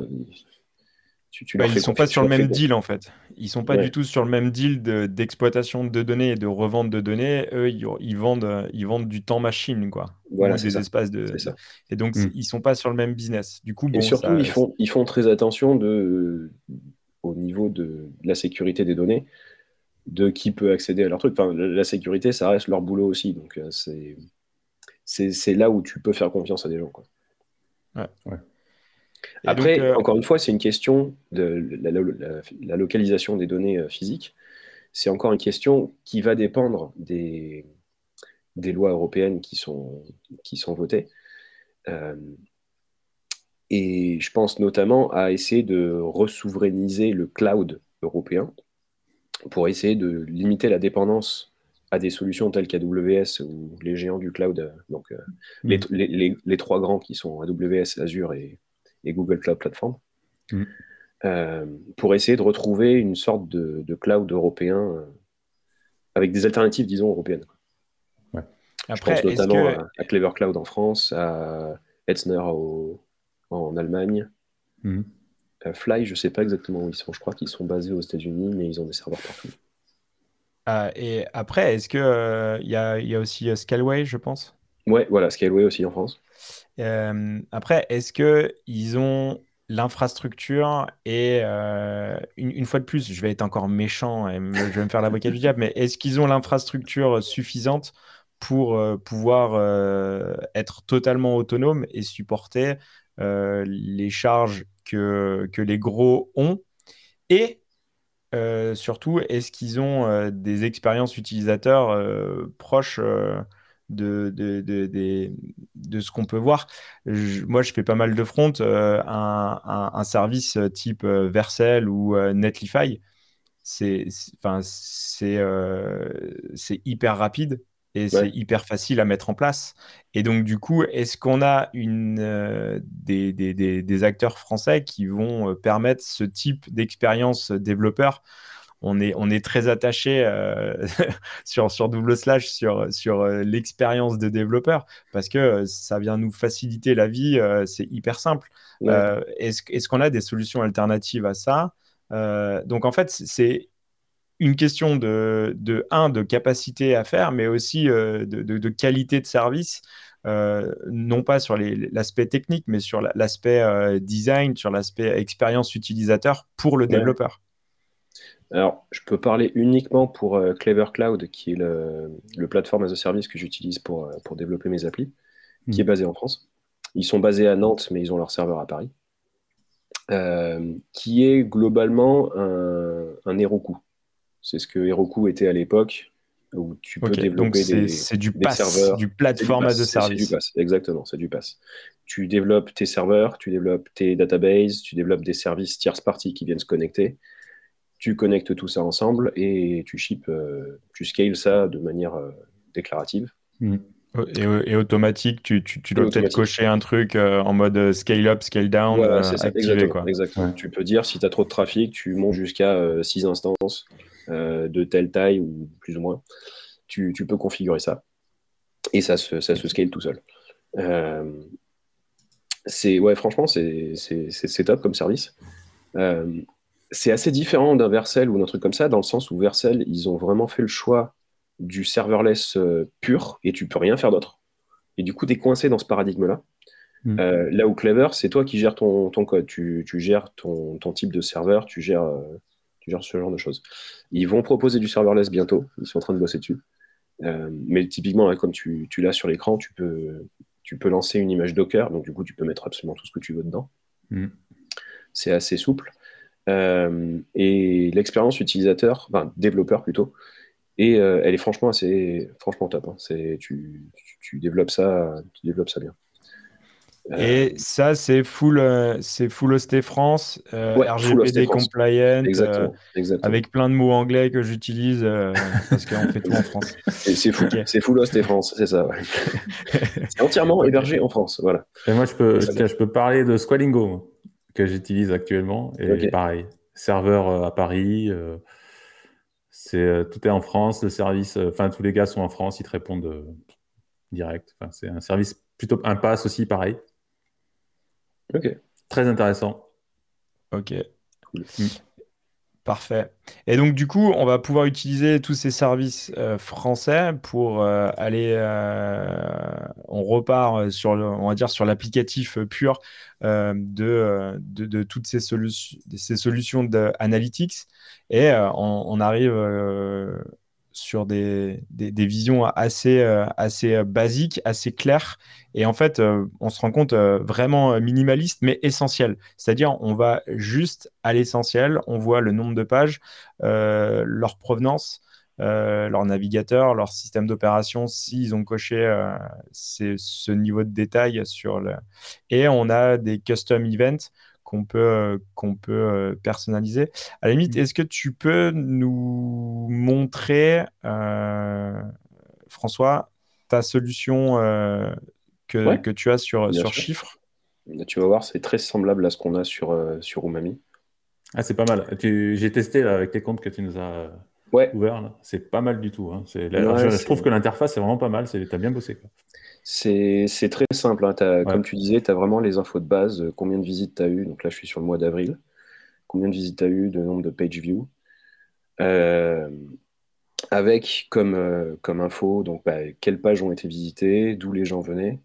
tu, tu bah, ils ne sont pas sur le même deal en fait. Ils sont pas du tout sur le même deal d'exploitation de, données et de revente de données. Eux, ils, vendent, ils vendent du temps machine, quoi. Voilà, des espaces de. Ça. Et donc, ils mm. ils sont pas sur le même business. Du coup, bon, et surtout, ils, font, ils font très attention de, au niveau de, la sécurité des données, de qui peut accéder à leur truc. Enfin, la sécurité, ça reste leur boulot aussi. Donc, euh, c'est là où tu peux faire confiance à des gens. Quoi. Ouais. ouais. Après, euh, encore une fois, c'est une question de la, localisation des données euh, physiques. C'est encore une question qui va dépendre des, des lois européennes qui sont, qui sont votées. Euh, et je pense notamment à essayer de resouverainiser le cloud européen pour essayer de limiter la dépendance à des solutions telles qu'AWS ou les géants du cloud, donc mm. les, les, les, trois grands qui sont AWS, Azure et, et Google Cloud Platform, mm. euh, pour essayer de retrouver une sorte de, cloud européen euh, avec des alternatives, disons, européennes. Après, Je pense notamment à, Clever Cloud en France, à Etzner en Allemagne. Mm. Fly, je ne sais pas exactement où ils sont. Je crois qu'ils sont basés aux États-Unis, mais ils ont des serveurs partout. Ah, et après, est-ce qu'il euh, il y, a, y, a, aussi Scaleway, je pense? Ouais, voilà, Scaleway aussi en France. Euh, après, est-ce qu'ils ont l'infrastructure et euh, une, fois de plus, je vais être encore méchant et je vais me faire l'avocat du diable, mais est-ce qu'ils ont l'infrastructure suffisante pour euh, pouvoir être totalement autonome et supporter les charges que, que les gros ont Et surtout, est-ce qu'ils ont des expériences utilisateurs proches de, de, de, ce qu'on peut voir? moi, je fais pas mal de front. Euh, un, un, service type euh, Vercel ou euh, Netlify, c'est hyper rapide et c'est hyper facile à mettre en place. Et donc, du coup, est-ce qu'on a une, des, des, des, acteurs français qui vont permettre ce type d'expérience développeur? On est, on est très attaché euh, *laughs* sur, sur double slash sur, sur euh, l'expérience de développeur parce que euh, ça vient nous faciliter la vie, c'est hyper simple. est-ce, est-ce qu'on a des solutions alternatives à ça? Donc en fait, c'est une question de, de, un, de capacité à faire, mais aussi de, de, qualité de service. non pas sur l'aspect technique, mais sur l'aspect design, sur l'aspect expérience utilisateur pour le développeur. Alors, je peux parler uniquement pour euh, Clever Cloud, qui est le, le plateforme as a service que j'utilise pour, euh, pour développer mes applis, qui est hmm. basé en France. Ils sont basés à Nantes, mais ils ont leur serveur à Paris. Euh, qui est globalement un, un Heroku. C'est ce que Heroku était à l'époque, où tu peux développer des, c'est du des serveurs. du plateforme as a service. exactement, c'est du pass. Tu développes tes serveurs, tu développes tes databases, tu développes des services tierce parties qui viennent se connecter tu connectes tout ça ensemble et tu ships, euh, tu scales ça de manière euh, déclarative. Hmm. Et, automatique, tu, tu, dois peut-être cocher un truc euh, en mode scale up, scale down, activé, exactement, exactement. Tu peux dire si tu as trop de trafic, tu montes jusqu'à 6 instances de telle taille ou plus ou moins. Tu, tu peux configurer ça et ça se, ça se scale tout seul. c'est ouais, franchement, c'est top comme service c'est assez différent d'un Vercel ou d'un truc comme ça, dans le sens où Vercel, ils ont vraiment fait le choix du serverless euh, pur et tu peux rien faire d'autre. Et du coup, tu es coincé dans ce paradigme-là. Mm. Euh, là où Clever, c'est toi qui gères ton, code, tu, gères ton, type de serveur, tu gères, euh, gères ce genre de choses. Ils vont proposer du serverless bientôt, ils sont en train de bosser dessus. mais typiquement, comme tu, tu l'as sur l'écran, tu peux, tu peux lancer une image Docker, donc du coup, tu peux mettre absolument tout ce que tu veux dedans. Mm. C'est assez souple. Euh, et l'expérience utilisateur, enfin développeur plutôt, et euh, elle est franchement assez, franchement top. Hein. C'est, tu, tu, développes ça, tu développes ça bien. Et ça, c'est full, c'est full hosté France, RGPD compliant, avec plein de mots anglais que j'utilise *laughs* parce qu'on fait tout en France. C'est full, c'est full hosté France, c'est ça. *laughs* c'est entièrement hébergé en France, voilà. Et moi, je peux, je peux parler de Squalingo que j'utilise actuellement. Et pareil, serveur à Paris. c'est tout est en France, le service, enfin tous les gars sont en France, ils te répondent direct. Enfin, c'est un service plutôt un pass aussi, pareil. Ok. Très intéressant. Ok. Mm. Parfait. Et donc, du coup, on va pouvoir utiliser tous ces services euh, français pour euh, aller. Euh, on repart sur, le, on va dire, sur l'applicatif pur de, de, de, toutes ces, solutions ces solutions d'analytics. Et on, arrive sur des, des, visions assez, euh, assez euh, basiques, assez claires. Et en fait, euh, on se rend compte vraiment minimaliste, mais essentiel. C'est-à-dire, on va juste à l'essentiel, on voit le nombre de pages, leur provenance, leur navigateur, leur système d'opération, s'ils ont coché ce niveau de détail sur le... Et on a des custom events qu'on peut, euh, qu'on peut euh, personnaliser. À la limite, mmh. est-ce que tu peux nous montrer, euh, François, ta solution que, que, tu as sur, sur chiffres? Tu vas voir, c'est très semblable à ce qu'on a sur, sur Umami. Ah, c'est pas mal. J'ai testé là, avec tes comptes que tu nous as ouais. ouverts. C'est pas mal du tout. Hein. je, trouve que l'interface est vraiment pas mal. Tu as bien bossé. Quoi. C'est très simple. Hein. Comme tu disais, tu as vraiment les infos de base. Euh, combien de visites tu as eu Donc là, je suis sur le mois d'avril. Combien de visites tu as eu, de nombre de page views. Euh, avec comme, euh, comme info donc, bah, quelles pages ont été visitées, d'où les gens venaient,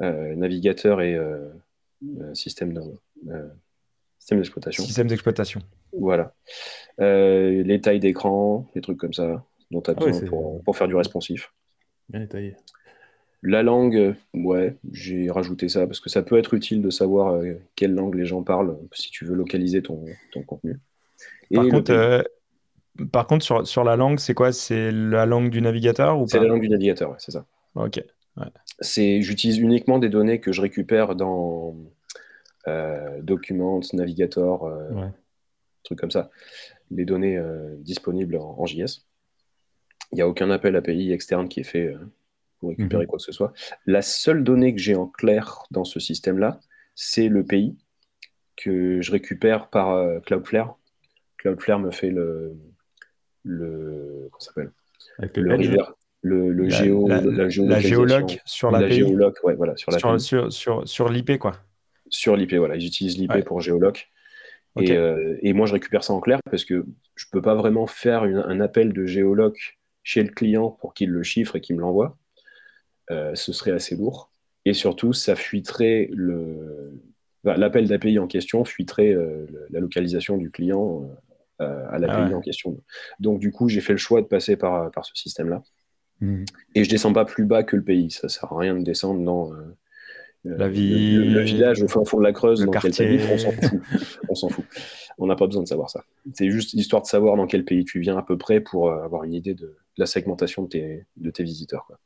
navigateur et système d'exploitation. Système d'exploitation. Voilà. les tailles d'écran, des trucs comme ça, dont tu as ah besoin pour, pour, faire du responsif. Bien détaillé. La langue, ouais, j'ai rajouté ça parce que ça peut être utile de savoir euh, quelle langue les gens parlent si tu veux localiser ton, contenu. Par contre, euh, par contre, sur, sur la langue, c'est quoi? C'est la langue du navigateur ou C'est la langue du navigateur, c'est ça. Ok. C'est, j'utilise uniquement des données que je récupère dans euh, Documents, Navigator, euh, trucs comme ça. Les données disponibles en, en JS. Il n'y a aucun appel API externe qui est fait récupérer mhm. quoi que ce soit. La seule donnée que j'ai en clair dans ce système-là, c'est le pays que je récupère par euh, Cloudflare. Cloudflare me fait le. le comment s'appelle? Le, le, géo, la, géologue sur la, géologue, ouais, voilà, sur, la sur, sur, sur, l'IP, quoi. Sur l'IP, voilà. Ils utilisent l'IP pour géologue. Et, euh, et, moi, je récupère ça en clair parce que je ne peux pas vraiment faire un appel de géologue chez le client pour qu'il le chiffre et qu'il me l'envoie. Euh, ce serait assez lourd. Et surtout, ça fuiterait le. L'appel d'API en question fuiterait euh, la localisation du client euh, à l'API ah en question. Donc, du coup, j'ai fait le choix de passer par, par ce système-là. Mmh. Et je descends pas plus bas que le pays. Ça sert à rien de descendre dans la ville, le, village au fond, de la Creuse, dans quel on s'en fout. on s'en fout. On n'a pas besoin de savoir ça. C'est juste histoire de savoir dans quel pays tu viens à peu près pour avoir une idée de, la segmentation de tes, de tes visiteurs. Quoi.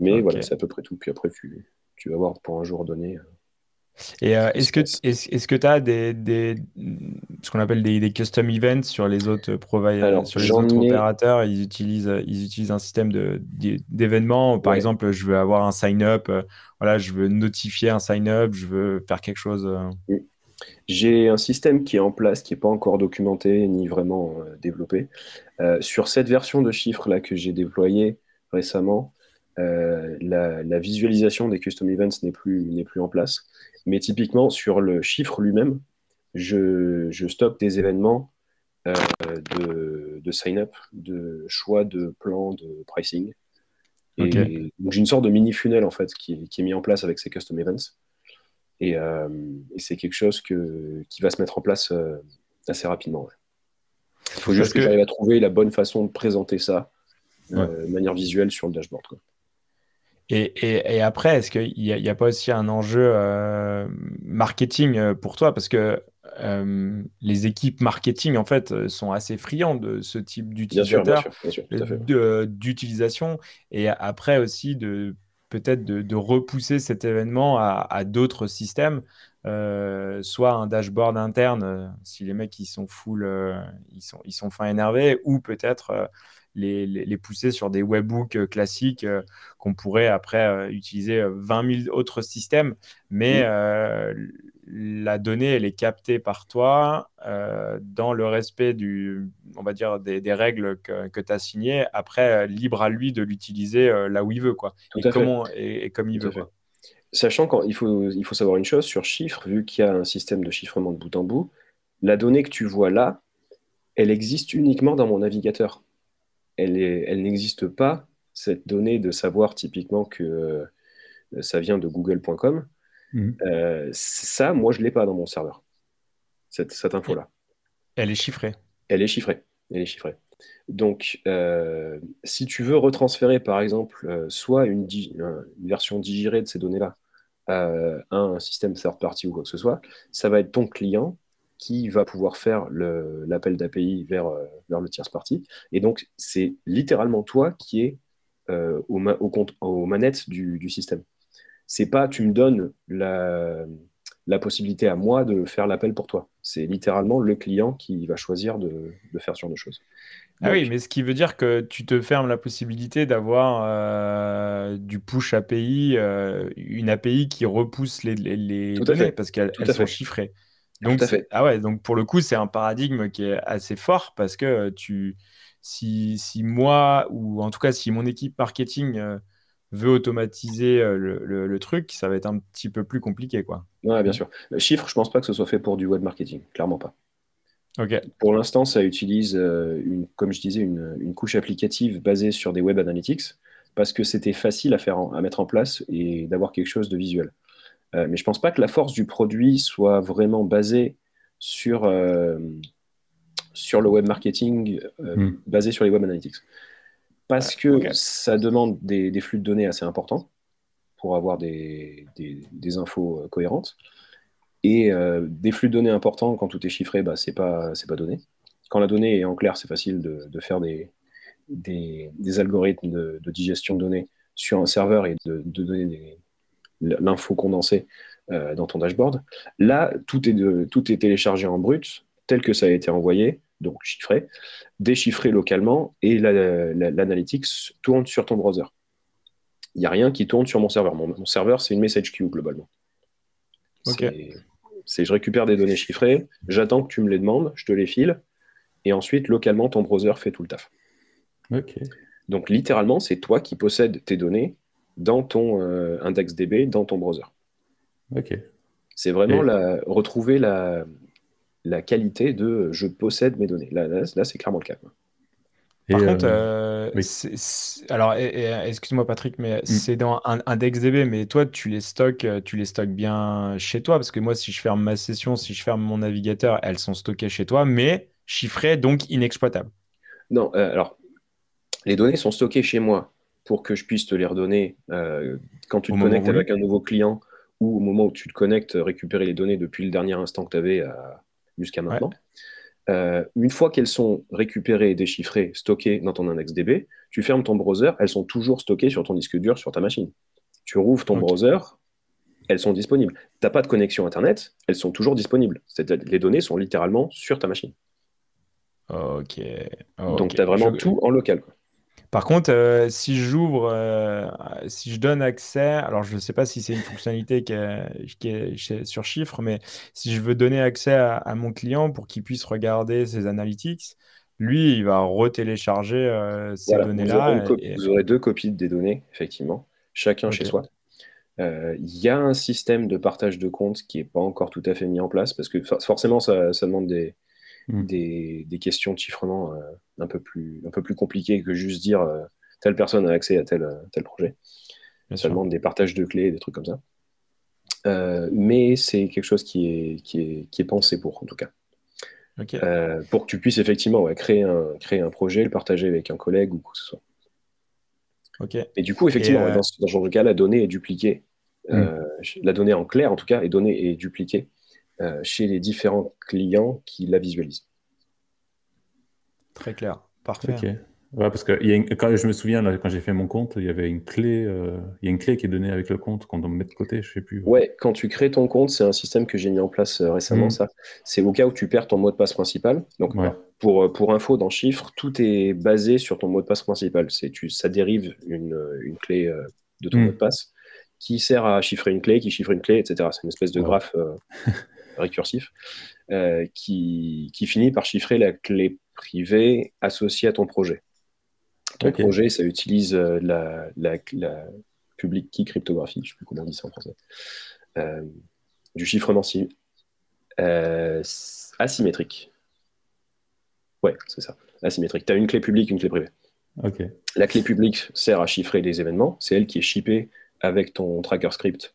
Mais voilà, c'est à peu près tout. Puis après, tu, tu vas voir pour un jour donné. Euh, Et euh, est-ce que est-ce, que tu as des, des, ce qu'on appelle des, des, custom events sur les autres providers, sur les autres opérateurs? Ils utilisent ils utilisent un système d'événements. Par exemple, je veux avoir un sign up. Euh, voilà, je veux notifier un sign up. Je veux faire quelque chose. J'ai un système qui est en place, qui n'est pas encore documenté ni vraiment développé. sur cette version de chiffres là que j'ai déployée récemment, euh, la, visualisation des custom events n'est plus, n'est plus en place. Mais typiquement, sur le chiffre lui-même, je, je stocke des événements euh, de, de sign-up, de choix de plan de pricing. Et donc j'ai une sorte de mini funnel en fait qui, qui, est mis en place avec ces custom events. Et, euh, c'est quelque chose que, qui va se mettre en place assez rapidement. Il faut juste que, j'arrive à trouver la bonne façon de présenter ça de manière visuelle sur le dashboard. Quoi. Et, et, après, est-ce qu'il n'y a, a, pas aussi un enjeu euh, marketing euh, pour toi? Parce que euh, les équipes marketing, en fait, sont assez friands de ce type d'utilisateur, d'utilisation. Et après aussi de peut-être de, repousser cet événement à, d'autres systèmes, euh, soit un dashboard interne, si les mecs ils sont full, ils, sont, ils sont fin énervés, ou peut-être les, pousser sur des webbooks classiques qu'on pourrait après utiliser 20 000 autres systèmes. Mais la donnée, elle est captée par toi euh, dans le respect du, on va dire, des, règles que, tu as signées. Après, libre à lui de l'utiliser euh, là où il veut, quoi. et, comment, et, comme il veut. Sachant qu'il faut, il faut savoir une chose sur chiffres, vu qu'il y a un système de chiffrement de bout en bout, la donnée que tu vois là, elle existe uniquement dans mon navigateur. Elle, elle n'existe pas, cette donnée de savoir typiquement que euh, ça vient de google.com Mhm. Euh, ça, moi, je ne l'ai pas dans mon serveur, cette, cette info-là. Elle est chiffrée. Elle est chiffrée. Elle est chiffrée. Donc, euh, si tu veux retransférer, par exemple, soit une, version digérée de ces données-là à un système third party ou quoi que ce soit, ça va être ton client qui va pouvoir faire l'appel d'API vers, vers le tierce party. Et donc, c'est littéralement toi qui es au aux, manettes du, du système c'est pas tu me donnes la, possibilité à moi de faire l'appel pour toi. C'est littéralement le client qui va choisir de, faire ce genre de choses. ah oui, mais ce qui veut dire que tu te fermes la possibilité d'avoir euh, du push API, euh, une API qui repousse les, données parce qu'elles sont chiffrées. Donc, Ah ouais, donc pour le coup, c'est un paradigme qui est assez fort parce que tu, si, si moi, ou en tout cas si mon équipe marketing euh, veut automatiser euh, le, truc, ça va être un petit peu plus compliqué. Quoi. Ouais, bien sûr. Le chiffre, je pense pas que ce soit fait pour du web marketing, clairement pas. Ok. Pour l'instant, ça utilise, euh, une, comme je disais, une, couche applicative basée sur des web analytics parce que c'était facile à, faire à mettre en place et d'avoir quelque chose de visuel. Euh, mais je pense pas que la force du produit soit vraiment basée sur, sur le web marketing, hmm. basé sur les web analytics parce que ça demande des, flux de données assez importants pour avoir des, infos euh, cohérentes. Et euh, des flux de données importants, quand tout est chiffré, bah, ce n'est pas, pas donné. Quand la donnée est en clair, c'est facile de, faire des, algorithmes de, digestion de données sur un serveur et de, donner l'info condensée euh, dans ton dashboard. Là, tout est, tout est téléchargé en brut, tel que ça a été envoyé, donc chiffré, déchiffré localement, et l'analytics tourne sur ton browser. Il n'y a rien qui tourne sur mon serveur. Mon, serveur, c'est une message queue globalement. C'est je récupère des données chiffrées, j'attends que tu me les demandes, je te les file, et ensuite, localement, ton browser fait tout le taf. Donc, littéralement, c'est toi qui possèdes tes données dans ton euh, index DB, dans ton browser. C'est vraiment la, retrouver la, la qualité de je possède mes données. Là, là, c'est clairement le cas. Par contre, euh, euh, alors excuse-moi Patrick, mais mm. c'est dans un IndexDB, mais toi tu les stocks, euh, tu les stocks bien chez toi? Parce que moi si je ferme ma session, si je ferme mon navigateur, elles sont stockées chez toi, mais chiffrées donc inexploitables. Non, alors les données sont stockées chez moi pour que je puisse te les redonner quand tu te connectes avec un nouveau client ou au moment où tu te connectes, récupérer les données depuis le dernier instant que tu avais à jusqu'à maintenant. Euh, une fois qu'elles sont récupérées, déchiffrées, stockées dans ton index DB, tu fermes ton browser, elles sont toujours stockées sur ton disque dur sur ta machine. Tu rouvres ton browser, elles sont disponibles. Tu n'as pas de connexion Internet, elles sont toujours disponibles. Les données sont littéralement sur ta machine. Ok. Donc tu as vraiment tout en local. Par contre, euh, si j'ouvre, euh, si je donne accès, alors je ne sais pas si c'est une fonctionnalité qui est, sur chiffre, mais si je veux donner accès à, mon client pour qu'il puisse regarder ses analytics, lui, il va retélécharger euh, ces données-là. Vous, aurez deux copies des données, effectivement, chacun chez soi. Il y a un système de partage de comptes qui n'est pas encore tout à fait mis en place parce que forcément, ça demande des, Hmm. des, questions de chiffrement euh, un, peu plus, un peu plus compliquées que juste dire euh, telle personne a accès à tel, euh, tel projet. Ça demande des partages de clés, des trucs comme ça. mais c'est quelque chose qui est, qui, est, qui est pensé pour, en tout cas. pour que tu puisses effectivement créer, un, créer un projet, le partager avec un collègue ou quoi que ce soit. Et du coup, effectivement, dans, ce genre de cas, la donnée est dupliquée. Hmm. la donnée en clair, en tout cas, est donnée et dupliquée chez les différents clients qui la visualisent. Très clair, parfait. Ouais, parce que quand je me souviens, là, quand j'ai fait mon compte, il y avait une clé, euh, il y a une clé qui est donnée avec le compte qu'on doit mettre de côté, je sais plus. Ouais, quand tu crées ton compte, c'est un système que j'ai mis en place euh, récemment, mmh. ça. C'est au cas où tu perds ton mot de passe principal. Donc, pour, euh, pour info, dans Chiffre, tout est basé sur ton mot de passe principal. C'est, tu, ça dérive une, une clé de ton mmh. mot de passe qui sert à chiffrer une clé, qui chiffre une clé, etc. C'est une espèce de graphe *laughs* récursif qui, qui finit par chiffrer la clé privée associée à ton projet. Ton projet, ça utilise euh, la, la, public key cryptographie, je ne sais plus comment on dit ça en français, euh, du chiffrement euh, asymétrique. Ouais, c'est ça, asymétrique. Tu as une clé publique, une clé privée. La clé publique sert à chiffrer des événements, c'est elle qui est shippée avec ton tracker script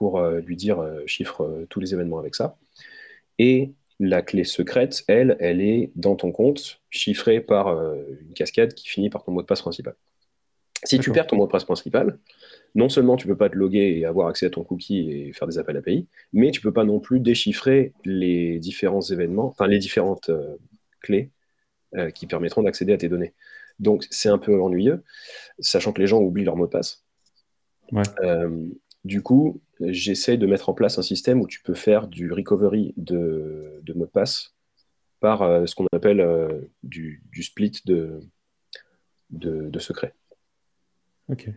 pour lui dire chiffre tous les événements avec ça. Et la clé secrète, elle, elle est dans ton compte, chiffrée par euh, une cascade qui finit par ton mot de passe principal. Si tu perds ton mot de passe principal, non seulement tu ne peux pas te loguer et avoir accès à ton cookie et faire des appels API, mais tu ne peux pas non plus déchiffrer les différents événements, enfin les différentes euh, clés euh, qui permettront d'accéder à tes données. Donc c'est un peu ennuyeux, sachant que les gens oublient leur mot de passe. du coup, j'essaie de mettre en place un système où tu peux faire du recovery de, de mot de passe par euh, ce qu'on appelle euh, du, split de, de, secrets. Ok.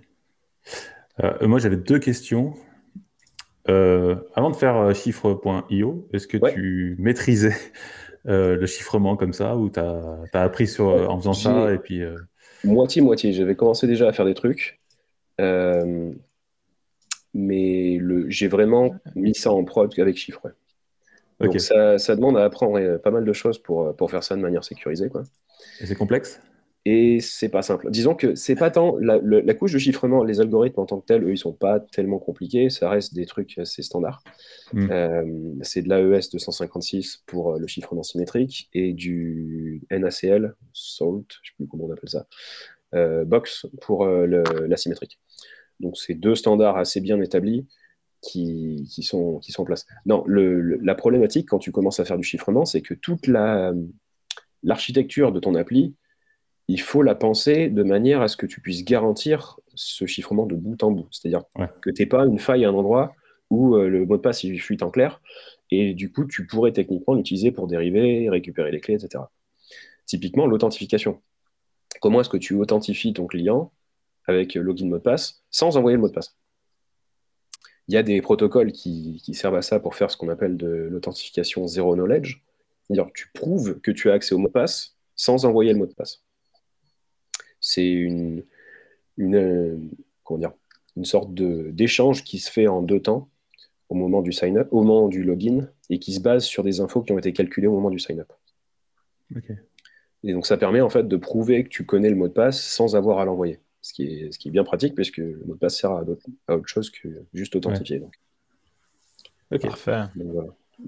Euh, moi, j'avais deux questions. avant de faire chiffre.io, est-ce que tu maîtrisais le chiffrement comme ça ou tu as, appris sur, en faisant ça et puis, Moitié-moitié. J'avais commencé déjà à faire des trucs mais j'ai vraiment mis ça en prod avec chiffre. Donc ça, demande à apprendre euh, pas mal de choses pour, euh, pour faire ça de manière sécurisée. Quoi. Et c'est complexe? Et c'est pas simple. Disons que c'est pas tant la, couche de chiffrement, les algorithmes en tant que tels, eux, ils sont pas tellement compliqués. Ça reste des trucs assez standards. Hmm. Euh, c'est de l'AES 256 pour le chiffrement symétrique et du NaCl, SALT, je sais plus comment on appelle ça, Box pour l'asymétrique. Donc, c'est deux standards assez bien établis qui, sont, qui sont en place. Non, la problématique quand tu commences à faire du chiffrement, c'est que toute l'architecture de ton appli, il faut la penser de manière à ce que tu puisses garantir ce chiffrement de bout en bout. C'est-à-dire que tu n'aies pas une faille à un endroit où euh, le mot de passe il fuite en clair, et du coup, tu pourrais techniquement l'utiliser pour dériver, récupérer les clés, etc. Typiquement, l'authentification. Comment est-ce que tu authentifies ton client avec login mot de passe sans envoyer le mot de passe. Il y a des protocoles qui, servent à ça pour faire ce qu'on appelle de l'authentification zero knowledge. C'est-à-dire tu prouves que tu as accès au mot de passe sans envoyer le mot de passe. C'est une, une, une sorte d'échange qui se fait en deux temps au moment du sign-up, au moment du login, et qui se base sur des infos qui ont été calculées au moment du sign-up. Et donc ça permet en fait de prouver que tu connais le mot de passe sans avoir à l'envoyer ce qui est, ce qui est bien pratique puisque le mot de passe sert à, autre chose que juste authentifier. Donc. Ok. Parfait.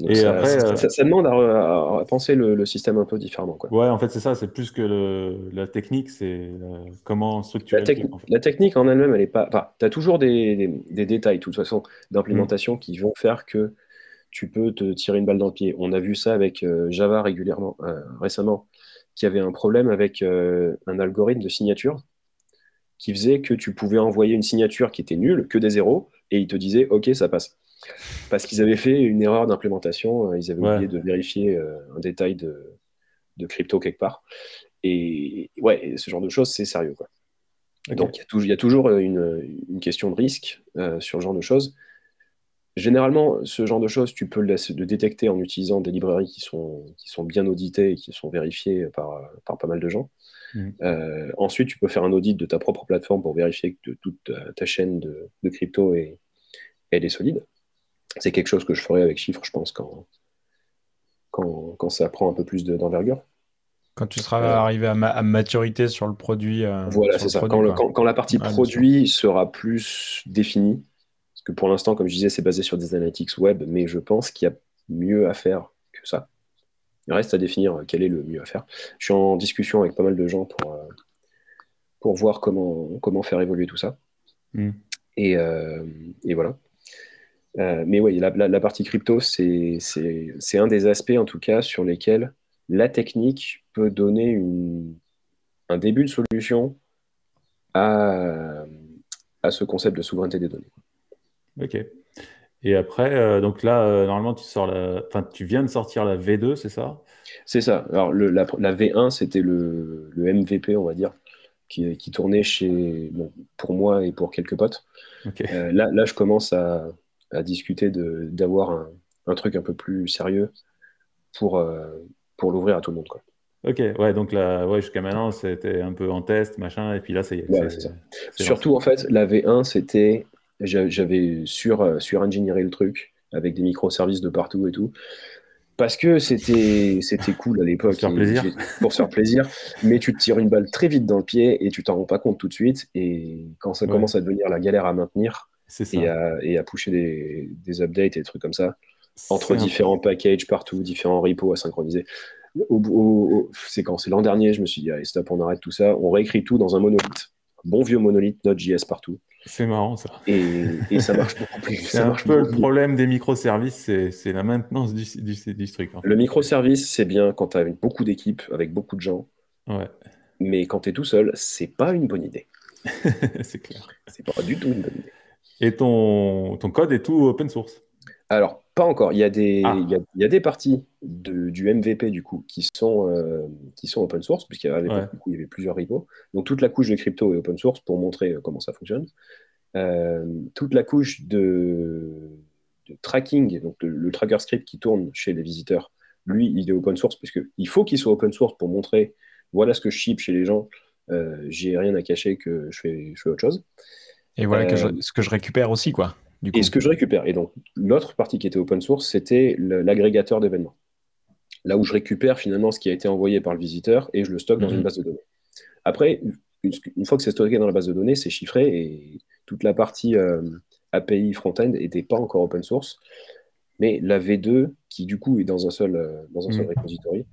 et ça, après, euh, ça, demande à, penser le, système un peu différemment. Quoi. Ouais, en fait, c'est ça, c'est plus que la technique, c'est euh, comment structurer. La, en la, technique en elle-même, elle est pas. Enfin, tu as toujours des, des, détails, de toute façon, d'implémentation mm. qui vont faire que tu peux te tirer une balle dans le pied. On a vu ça avec euh, Java régulièrement, récemment, qui avait un problème avec un algorithme de signature qui faisait que tu pouvais envoyer une signature qui était nulle, que des zéros, et il te disait OK, ça passe. Parce qu'ils avaient fait une erreur d'implémentation, euh, ils avaient oublié de vérifier euh, un détail de, crypto quelque part. Et ouais, ce genre de choses, c'est sérieux. Quoi. Donc il y, a toujours euh, une, question de risque sur ce genre de choses. Généralement, ce genre de choses, tu peux le, détecter en utilisant des librairies qui sont, qui sont bien auditées et qui sont vérifiées par, par pas mal de gens. Mm. Euh, ensuite, tu peux faire un audit de ta propre plateforme pour vérifier que toute ta, chaîne de, crypto est, elle est solide. C'est quelque chose que je ferai avec chiffres, je pense, quand, quand, ça prend un peu plus d'envergure. quand tu seras euh, arrivé à, maturité sur le produit. Euh, voilà, c'est ça. quand, la partie produit sera plus définie, parce que pour l'instant, comme je disais, c'est basé sur des analytics web, mais je pense qu'il y a mieux à faire que ça. Il reste à définir quel est le mieux à faire. Je suis en discussion avec pas mal de gens pour, euh, pour voir comment, comment faire évoluer tout ça. Hmm. Et, euh, et, voilà. Euh, mais oui, la, la, partie crypto, c'est un des aspects, en tout cas, sur lesquels la technique peut donner une, un début de solution à, à ce concept de souveraineté des données. Ok. Et après, euh, donc là, euh, normalement, tu sors la... enfin, tu viens de sortir la V2, c'est ça? C'est ça. Alors, le, la, V1, c'était le, le, MVP, on va dire, qui, qui tournait chez, bon, pour moi et pour quelques potes. Euh, là, là, je commence à, à discuter d'avoir un, un, truc un peu plus sérieux pour, pour l'ouvrir à tout le monde. Quoi. Ok, ouais, donc là, ouais, jusqu'à maintenant, c'était un peu en test, machin, et puis là, c'est. Ouais, Surtout, en fait, la V1, c'était. J'avais sur, sur engineeré le truc avec des microservices de partout et tout. Parce que c'était cool à l'époque. Pour se faire plaisir. Pour se faire plaisir. Mais tu te tires une balle très vite dans le pied et tu t'en rends pas compte tout de suite. Et quand ça commence à devenir la galère à maintenir et à, et à pousser des, des updates et des trucs comme ça, entre différents packages partout, différents repos à synchroniser, c'est quand c'est l'an dernier, je me suis dit, allez, stop, on arrête tout ça, on réécrit tout dans un monolithe. Bon vieux monolithe Node.js partout. C'est marrant ça. Et, ça marche beaucoup plus. C'est un peu le problème des microservices, c'est la maintenance du, du, truc. Le microservice, c'est bien quand tu as beaucoup d'équipes, avec beaucoup de gens. Ouais. Mais quand tu es tout seul, c'est pas une bonne idée. *laughs* c'est clair. C'est pas du tout une bonne idée. Et ton, ton code est tout open source? Alors, pas encore. Il y a des, ah. il, y a, des parties du MVP du coup qui sont, euh, qui sont open source, puisqu'il y, avait, il y avait plusieurs repos. Donc, toute la couche de crypto est open source pour montrer euh, comment ça fonctionne. Euh, toute la couche de, tracking, donc le, tracker script qui tourne chez les visiteurs, lui, il est open source, puisqu'il faut qu'il soit open source pour montrer voilà ce que je ship chez les gens. J'ai rien à cacher que je fais, je fais autre chose. Et voilà ce que je récupère aussi, quoi. Et ce que je récupère, et donc l'autre partie qui était open source, c'était l'agrégateur d'événements. Là où je récupère finalement ce qui a été envoyé par le visiteur et je le stocke dans une mhm. base de données. Après, une fois que c'est stocké dans la base de données, c'est chiffré et toute la partie euh, API front-end n'était pas encore open source. Mais la V2, qui du coup est dans un seul, euh, dans un seul mhm. repository,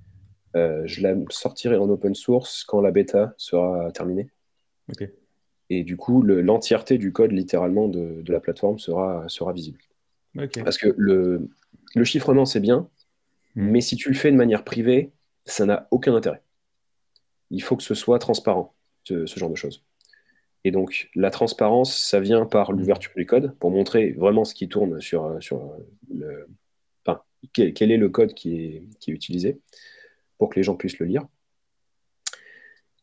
euh, je la sortirai en open source quand la bêta sera terminée. Et du coup, l'entièreté du code, littéralement, de, la plateforme sera, sera visible. Parce que le, le chiffrement, c'est bien, hmm. mais si tu le fais de manière privée, ça n'a aucun intérêt. Il faut que ce soit transparent, ce, genre de choses. Et donc, la transparence, ça vient par hmm. l'ouverture du code pour montrer vraiment ce qui tourne sur, sur le. Enfin, quel, est le code qui est, qui est utilisé pour que les gens puissent le lire.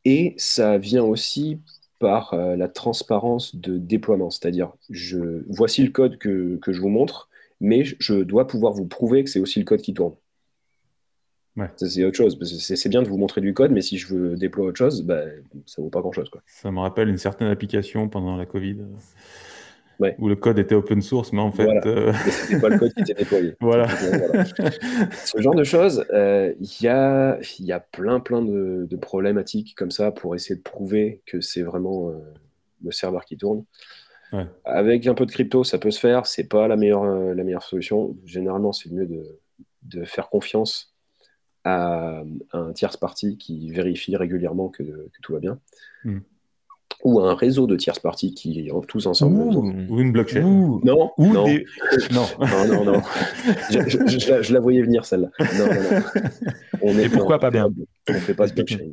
Et ça vient aussi par euh, la transparence de déploiement. C'est-à-dire, je, voici le code que, je vous montre, mais je dois pouvoir vous prouver que c'est aussi le code qui tourne. C'est autre chose. C'est bien de vous montrer du code, mais si je veux déployer autre chose, bah, ça vaut pas grand-chose. Ça me rappelle une certaine application pendant la Covid où le code était open source, mais en fait. Voilà. Euh... C'était pas le code qui était déployé. *laughs* voilà. Ce genre de choses, euh, il y, a, y a plein, plein de, problématiques comme ça pour essayer de prouver que c'est vraiment euh, le serveur qui tourne. Avec un peu de crypto, ça peut se faire. C'est pas la meilleure, la meilleure solution. Généralement, c'est mieux de, de, faire confiance à, un tierce parti qui vérifie régulièrement que, que tout va bien. Hmm ou un réseau de tierces parties qui tous ensemble. Ou, une blockchain. *laughs* non, non. non. non, non, je, la, voyais venir celle-là. Non, non, On est Et pourquoi pas bien On ne fait pas de blockchain.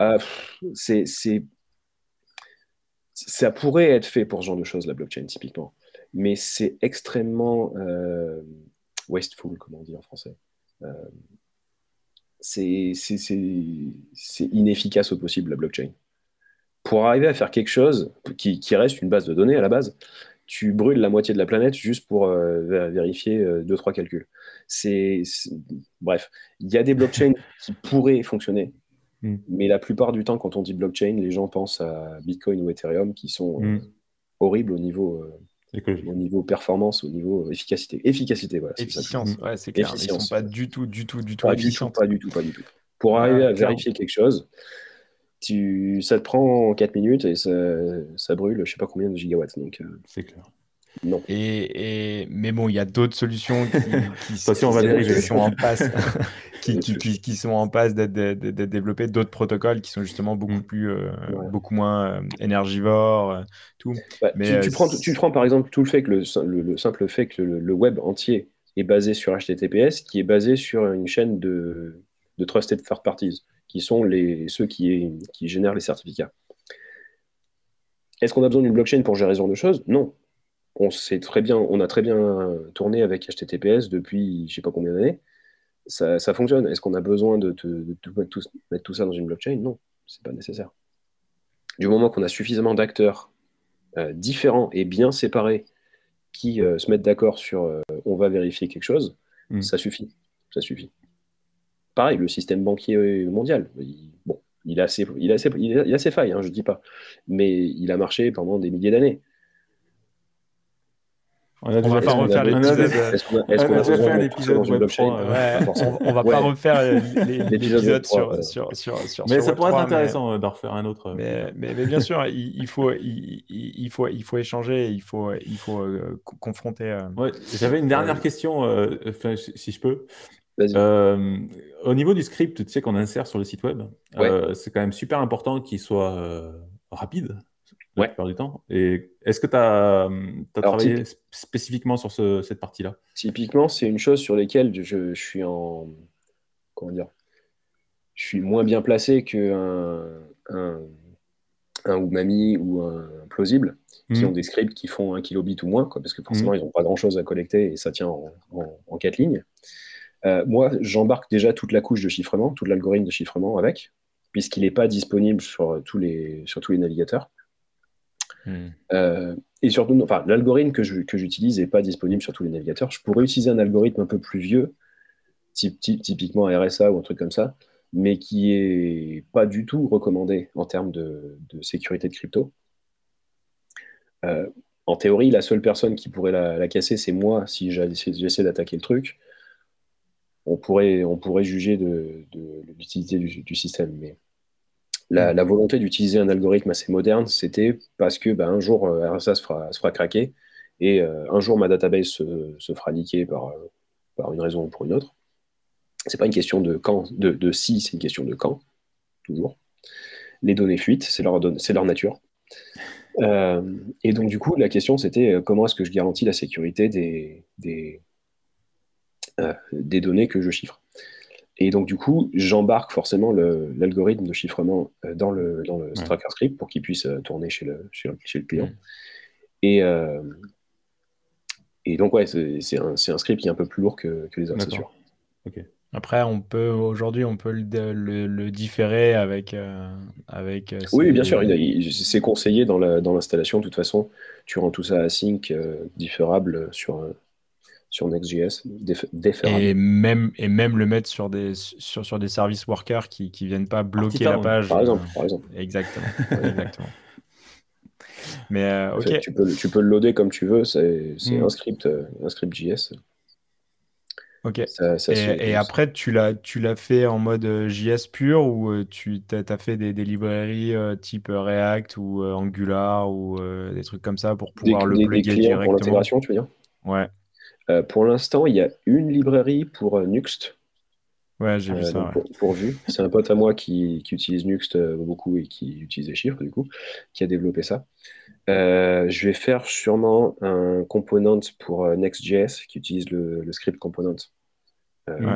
Euh, c'est, ça pourrait être fait pour ce genre de choses, la blockchain, typiquement. Mais c'est extrêmement euh, wasteful, comment on dit en français. Euh, c'est, c'est inefficace au possible, la blockchain pour arriver à faire quelque chose qui, reste une base de données à la base, tu brûles la moitié de la planète juste pour euh, vérifier euh, deux, trois calculs. C'est, bref, il y a des blockchains *laughs* qui pourraient fonctionner, hmm. mais la plupart du temps, quand on dit blockchain, les gens pensent à Bitcoin ou Ethereum qui sont euh, hmm. horribles au niveau, au niveau performance, au niveau efficacité. Efficacité, voilà. Efficience, ouais, c'est clair. Ils sont pas du tout, du tout, du tout pas Du tout, pas du tout, pas du tout. Pour arriver à vérifier quelque chose, tu, ça te prend 4 minutes et ça, ça brûle je sais pas combien de gigawatts. Donc, euh, c'est clair. Non. Et, et, mais bon, il y a d'autres solutions qui, qui, *laughs* sont en passe, *laughs* qui, qui, sont en passe d'être développées, d'autres protocoles qui sont justement beaucoup plus, euh, beaucoup moins euh, énergivores, tout. Bah, mais tu, prends, tu prends par exemple tout le fait que le, le, simple fait que le, web entier est basé sur HTTPS, qui est basé sur une chaîne de, de trusted third parties qui sont les, ceux qui, qui génèrent les certificats. Est-ce qu'on a besoin d'une blockchain pour gérer ce genre de choses? Non. On, très bien, on a très bien tourné avec HTTPS depuis je ne sais pas combien d'années. Ça, fonctionne. Est-ce qu'on a besoin de, mettre, tout, ça dans une blockchain? Non, ce n'est pas nécessaire. Du moment qu'on a suffisamment d'acteurs euh, différents et bien séparés qui euh, se mettent d'accord sur euh, on va vérifier quelque chose, mm. ça suffit. Ça suffit. Pareil, le système banquier mondial, bon, il a ses, il a ses, il a ses failles, hein, je ne dis pas, mais il a marché pendant des milliers d'années. On a déjà pas refaire l'épisode. Est-ce qu'on a, déjà fait un épisode Web 3 On va pas refaire *laughs* l'épisode sur, sur, sur, sur, Mais ça pourrait être intéressant d'en refaire un autre. Mais, mais, bien sûr, il, faut, il, faut, il faut échanger, il faut, il faut euh, confronter. Euh, ouais, J'avais une dernière question, euh, si je peux. Euh, au niveau du script, tu sais qu'on insère sur le site web, c'est quand même super important qu'il soit rapide la plupart du temps. Et est-ce que tu as, travaillé spécifiquement sur cette partie-là? Typiquement, c'est une chose sur laquelle je, suis en. Comment dire Je suis moins bien placé qu'un un, un Umami ou un Plausible, qui mhm. ont des scripts qui font un kilobit ou moins, quoi, parce que forcément, mhm. ils n'ont pas grand-chose à collecter et ça tient en, en, quatre lignes. Euh, moi, j'embarque déjà toute la couche de chiffrement, tout l'algorithme de chiffrement avec, puisqu'il n'est pas disponible sur tous les, sur tous les navigateurs. Hmm. Euh, et surtout, enfin, l'algorithme que j'utilise n'est pas disponible sur tous les navigateurs. Je pourrais utiliser un algorithme un peu plus vieux, type, typiquement RSA ou un truc comme ça, mais qui est pas du tout recommandé en termes de, sécurité de crypto. Euh, en théorie, la seule personne qui pourrait la, casser, c'est moi si j'essaie d'attaquer le truc. On pourrait, on pourrait juger de, l'utilité du, du, système. Mais la, volonté d'utiliser un algorithme assez moderne, c'était parce que ben, un jour, euh, RSA se fera, se fera craquer et euh, un jour, ma database se, fera niquer par, euh, par, une raison ou pour une autre. C'est pas une question de quand, de, si, c'est une question de quand, toujours. Les données fuites, c'est leur, leur nature. et donc, du coup, la question, c'était comment est-ce que je garantis la sécurité des, des, des données que je chiffre et donc, du coup, j'embarque forcément l'algorithme de chiffrement euh, dans le, dans le Stracker script pour qu'il puisse euh, tourner chez le, chez le, client. Et, euh, et donc, ouais, c'est un, un, script qui est un peu plus lourd que, que les autres, c'est sûr. Après, on peut aujourd'hui, on peut le, le, différer avec. avec oui, bien sûr. C'est conseillé dans l'installation. de toute façon, tu rends tout ça async, différable sur, sur Next.js, Et même, et même le mettre sur des, sur, sur des services workers qui ne viennent pas bloquer la page. Par exemple. Par exemple. Exactement. *laughs* exactement. Mais euh, ok. tu, peux, tu peux le loader comme tu veux, c'est hmm. un script, euh, un script JS. Ok. et, après, tu l'as fait en mode euh, JS pur ou tu as, fait des, des librairies type React ou Angular ou des trucs comme ça pour pouvoir le plugger directement Pour l'intégration, tu veux dire? Ouais. Euh, pour l'instant, il y a une librairie pour euh, Nuxt. Ouais, j'ai vu euh, ça. Pour, Vue. C'est un pote à moi qui, utilise Nuxt beaucoup et qui utilise les chiffres, du coup, qui a développé ça. je vais faire sûrement un component pour Next.js qui utilise le, script component,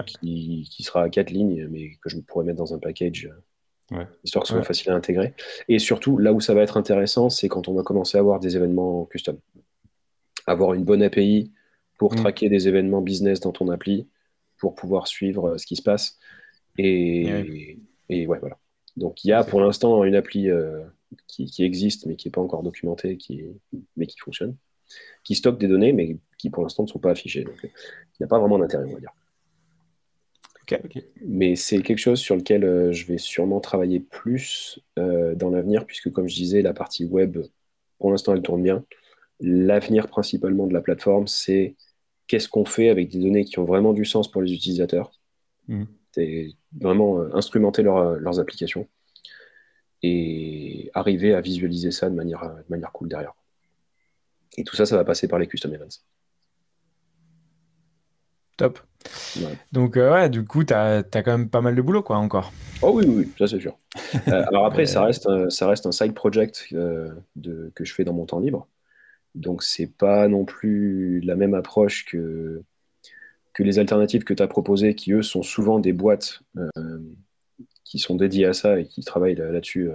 qui, sera à quatre lignes, mais que je pourrais mettre dans un package, histoire que ce soit facile à intégrer. Et surtout, là où ça va être intéressant, c'est quand on va commencer à avoir des événements custom. Avoir une bonne API pour mm. traquer des événements business dans ton appli, pour pouvoir suivre euh, ce qui se passe. Et, et, ouais, voilà. Donc il y a pour l'instant une appli euh, qui, existe, mais qui n'est pas encore documentée, qui, mais qui fonctionne, qui stocke des données, mais qui pour l'instant ne sont pas affichées. Donc il n'y a pas vraiment d'intérêt, on va dire. Mais c'est quelque chose sur lequel euh, je vais sûrement travailler plus dans l'avenir, puisque comme je disais, la partie web, pour l'instant, elle tourne bien. L'avenir principalement de la plateforme, c'est qu'est-ce qu'on fait avec des données qui ont vraiment du sens pour les utilisateurs. Mmh. C'est vraiment euh, instrumenter euh, leurs applications et arriver à visualiser ça de manière, euh, de manière cool derrière. Et tout ça, ça va passer par les custom events. Top. Donc, ouais, du coup, tu as, quand même pas mal de boulot, quoi, encore. Oh oui, oui, ça c'est sûr. *laughs* alors après, ça, reste, ça reste un side project de, que je fais dans mon temps libre. Donc, c'est pas non plus la même approche que, que les alternatives que tu as proposées, qui eux sont souvent des boîtes euh, qui sont dédiés à ça et qui travaillent là-dessus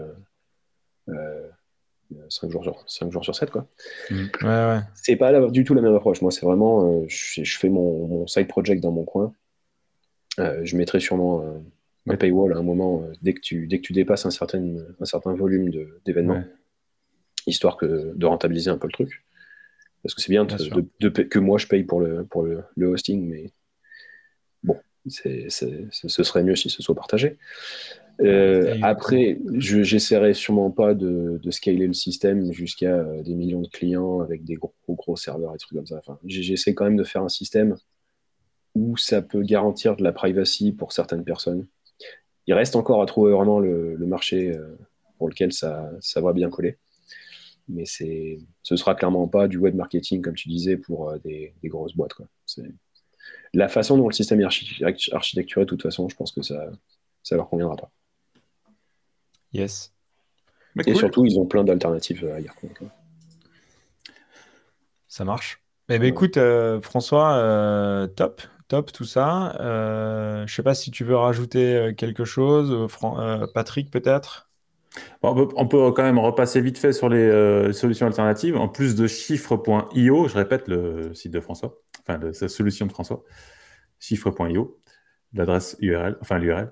5 jours, sur, 5 jours sur 7. Quoi. Mmh. Ouais, ouais. C'est pas du tout la même approche. Moi, c'est vraiment, je, fais mon, mon, side project dans mon coin. je mettrai sûrement un paywall à un moment dès, que tu, dès que tu dépasses un certain, un certain volume d'événements, histoire que, de rentabiliser un peu le truc. Parce que c'est bien, de, que moi je paye pour le, pour le, hosting, mais bon, ce serait mieux si ce soit partagé. Euh, après, j'essaierai sûrement pas de, scaler le système jusqu'à euh, des millions de clients avec des gros, gros serveurs et trucs comme ça. Enfin, j'essaie quand même de faire un système où ça peut garantir de la privacy pour certaines personnes. Il reste encore à trouver vraiment le, marché euh, pour lequel ça, ça va bien coller mais c'est, ce sera clairement pas du web marketing, comme tu disais, pour euh, des, grosses boîtes. Quoi. La façon dont le système est architecturé, de toute façon, je pense que ça ne leur conviendra pas. Yes. Et surtout, ils ont plein d'alternatives ailleurs. Ça marche. Eh ben, écoute, euh, François, euh, top, top tout ça. je sais pas si tu veux rajouter quelque chose. Patrick, peut-être? On, peut, quand même repasser vite fait sur les euh, solutions alternatives. En plus de chiffre.io, je répète le site de François, enfin de sa solution de François, chiffre.io, l'adresse URL, enfin l'URL.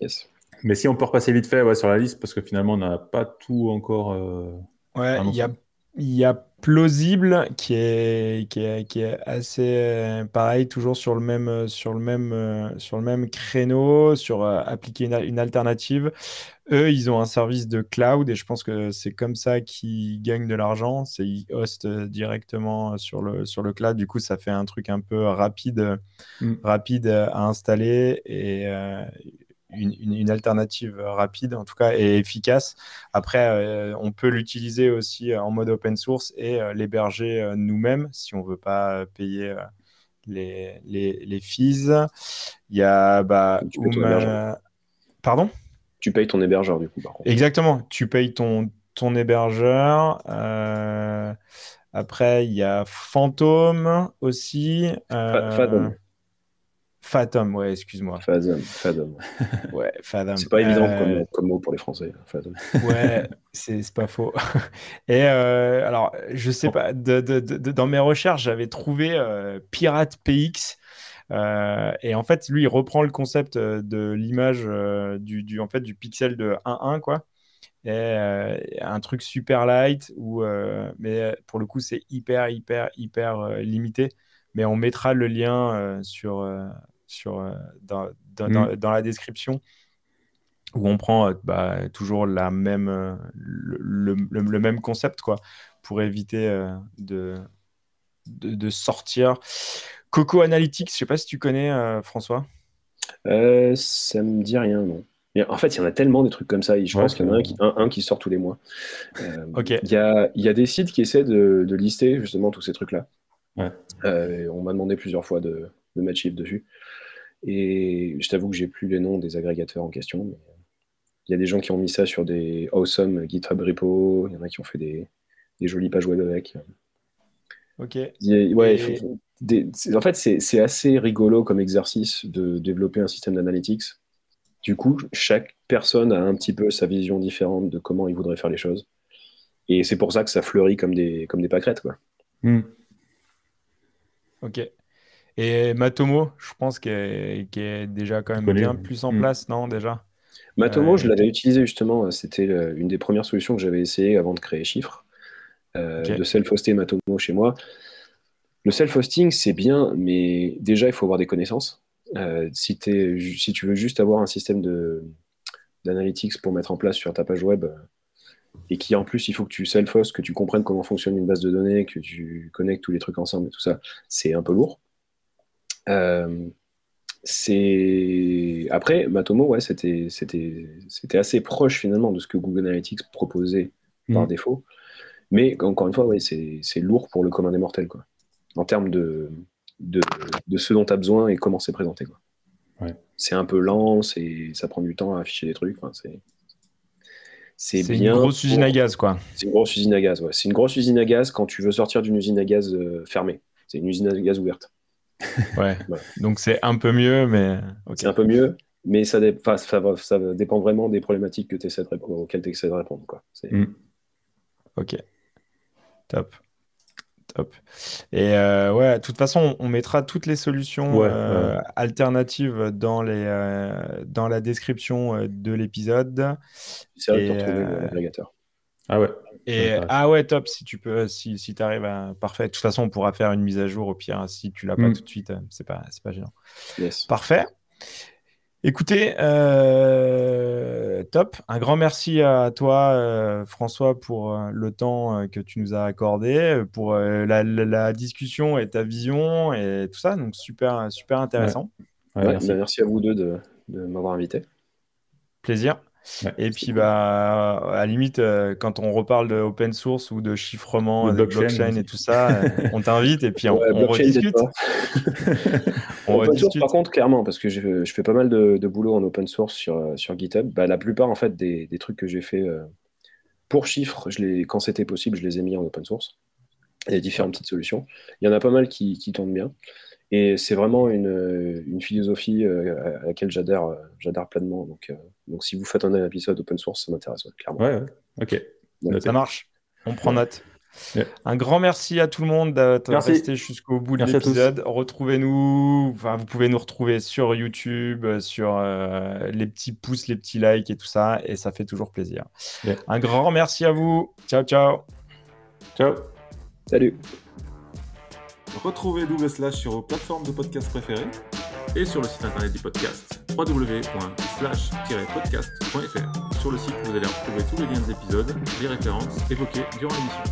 Yes. Mais si on peut repasser vite fait sur la liste, parce que finalement, on n'a pas tout encore. Euh, ouais, il y a, y a plausible qui est, qui est, qui est assez euh, pareil, toujours sur le même, sur le même, sur le même créneau, sur appliquer une, alternative. Eux, ils ont un service de cloud et je pense que c'est comme ça qu'ils gagnent de l'argent. C'est ils hostent euh, directement sur le, sur le cloud. Du coup, ça fait un truc un peu rapide, mm. rapide à installer et euh, une, une, alternative rapide en tout cas et efficace. Après, euh, on peut l'utiliser aussi en mode open source et l'héberger nous-mêmes si on veut pas payer les, les, les fees. Il y a bah, Pardon? Tu payes ton hébergeur du coup. Par contre. Exactement, tu payes ton, ton hébergeur. Euh, après, il y a Phantom aussi. Euh... Fathom. Fathom, ouais, excuse-moi. Fathom, Fathom. *laughs* ouais, Fathom. C'est pas évident euh, comme, mot pour les Français, Fathom. *laughs* ouais, c'est pas faux. *laughs* Et euh, alors, je sais pas, de, de, de, dans mes recherches, j'avais trouvé Pirate PX euh, et en fait, lui, il reprend le concept euh, de l'image euh, du, en fait, du pixel de 1-1, quoi. Et un truc super light, où, mais pour le coup, c'est hyper, hyper, hyper limité. Mais on mettra le lien sur, sur, dans, dans, dans, la description où on prend bah, toujours la même, le, le, même concept quoi, pour éviter de, de, de, sortir Coco Analytics, je sais pas si tu connais, euh, François. Euh, ça me dit rien, non. en fait, il y en a tellement des trucs comme ça. Je pense qu'il y en a un qui, un, qui, sort tous les mois. Euh, il y, a, y, a, des sites qui essaient de, lister justement tous ces trucs-là. on m'a demandé plusieurs fois de, de mettre chiffre dessus. Et je t'avoue que j'ai plus les noms des agrégateurs en question. il y a des gens qui ont mis ça sur des awesome GitHub repo. Il y en a qui ont fait des, des jolies pages web avec. Ok. ouais, en fait, c'est assez rigolo comme exercice de développer un système d'analytics. Du coup, chaque personne a un petit peu sa vision différente de comment il voudrait faire les choses. Et c'est pour ça que ça fleurit comme des, comme des pâquerettes. Quoi. Hmm. Ok. Et Matomo, je pense qu'il est, déjà quand même bien plus en hmm. place, non, déjà? Matomo, je euh, l'avais utilisé justement. C'était une des premières solutions que j'avais essayé avant de créer Chiffre, euh, de self-hoster Matomo chez moi. Le self-hosting, c'est bien, mais déjà, il faut avoir des connaissances. Euh, si, si, tu veux juste avoir un système d'analytics pour mettre en place sur ta page web, et qui en plus, il faut que tu self-host, que tu comprennes comment fonctionne une base de données, que tu connectes tous les trucs ensemble et tout ça, c'est un peu lourd. Euh, c'est après Matomo, ouais, c'était assez proche finalement de ce que Google Analytics proposait par mmh. défaut, mais encore une fois, ouais, c'est lourd pour le commun des mortels, quoi en termes de, de, ce dont tu as besoin et comment c'est présenté. Quoi. C'est un peu lent, ça prend du temps à afficher des trucs. c'est c'est bien. une grosse usine à gaz, quoi. C'est une grosse usine à gaz, ouais. C'est une grosse usine à gaz quand tu veux sortir d'une usine à gaz euh, fermée. C'est une usine à gaz ouverte. *laughs* ouais. Donc c'est un peu mieux, mais. C'est un peu mieux, mais ça, ça, dépend vraiment des problématiques que tu essaies de répondre, auxquelles tu essaies de répondre. Quoi. Mm. Ok. Top. Top. Et euh, ouais, de toute façon, on mettra toutes les solutions euh, alternatives dans, les, euh, dans la description de l'épisode. C'est vrai de retrouver l'agrégateur. Ah ouais. Et ah ouais, top. Si tu peux, si, si tu arrives à. Parfait. De toute façon, on pourra faire une mise à jour au pire. Si tu l'as pas mm. tout de suite, c'est pas, c'est pas gênant. Yes. Parfait. Écoutez, euh, top. Un grand merci à toi, euh, François, pour euh, le temps que tu nous as accordé, pour la, discussion et ta vision et tout ça. Donc, super, super intéressant. merci. Bah, merci. à vous deux de m'avoir invité. Plaisir. Et puis, bah, à la limite, euh, quand on reparle de open source ou de chiffrement, de blockchain, et tout ça, euh, on t'invite et puis on, rediscute. *laughs* on open source, par contre, clairement, parce que je, fais pas mal de, boulot en open source sur, euh, sur GitHub. Bah, la plupart, en fait, des, des trucs que j'ai fait pour chiffres, je les, quand c'était possible, je les ai mis en open source. Il y a différentes petites solutions. Il y en a pas mal qui, qui tournent bien. Et c'est vraiment une, une, philosophie à laquelle j'adhère, j'adhère pleinement. Donc, donc si vous faites un épisode open source, ça m'intéresse, clairement. Ouais, ouais. ok. ça marche. On prend note. Un grand merci à tout le monde d'être resté jusqu'au bout de l'épisode. Retrouvez-nous, enfin, vous pouvez nous retrouver sur YouTube, sur euh, les petits pouces, les petits likes et tout ça, et ça fait toujours plaisir. Un grand merci à vous. Ciao, ciao. Ciao. Salut. Retrouvez Double Slash sur vos plateformes de podcast préférées et sur le site internet du podcast www.slash-podcast.fr. Sur le site, vous allez retrouver tous les liens des épisodes, les références évoquées durant l'émission.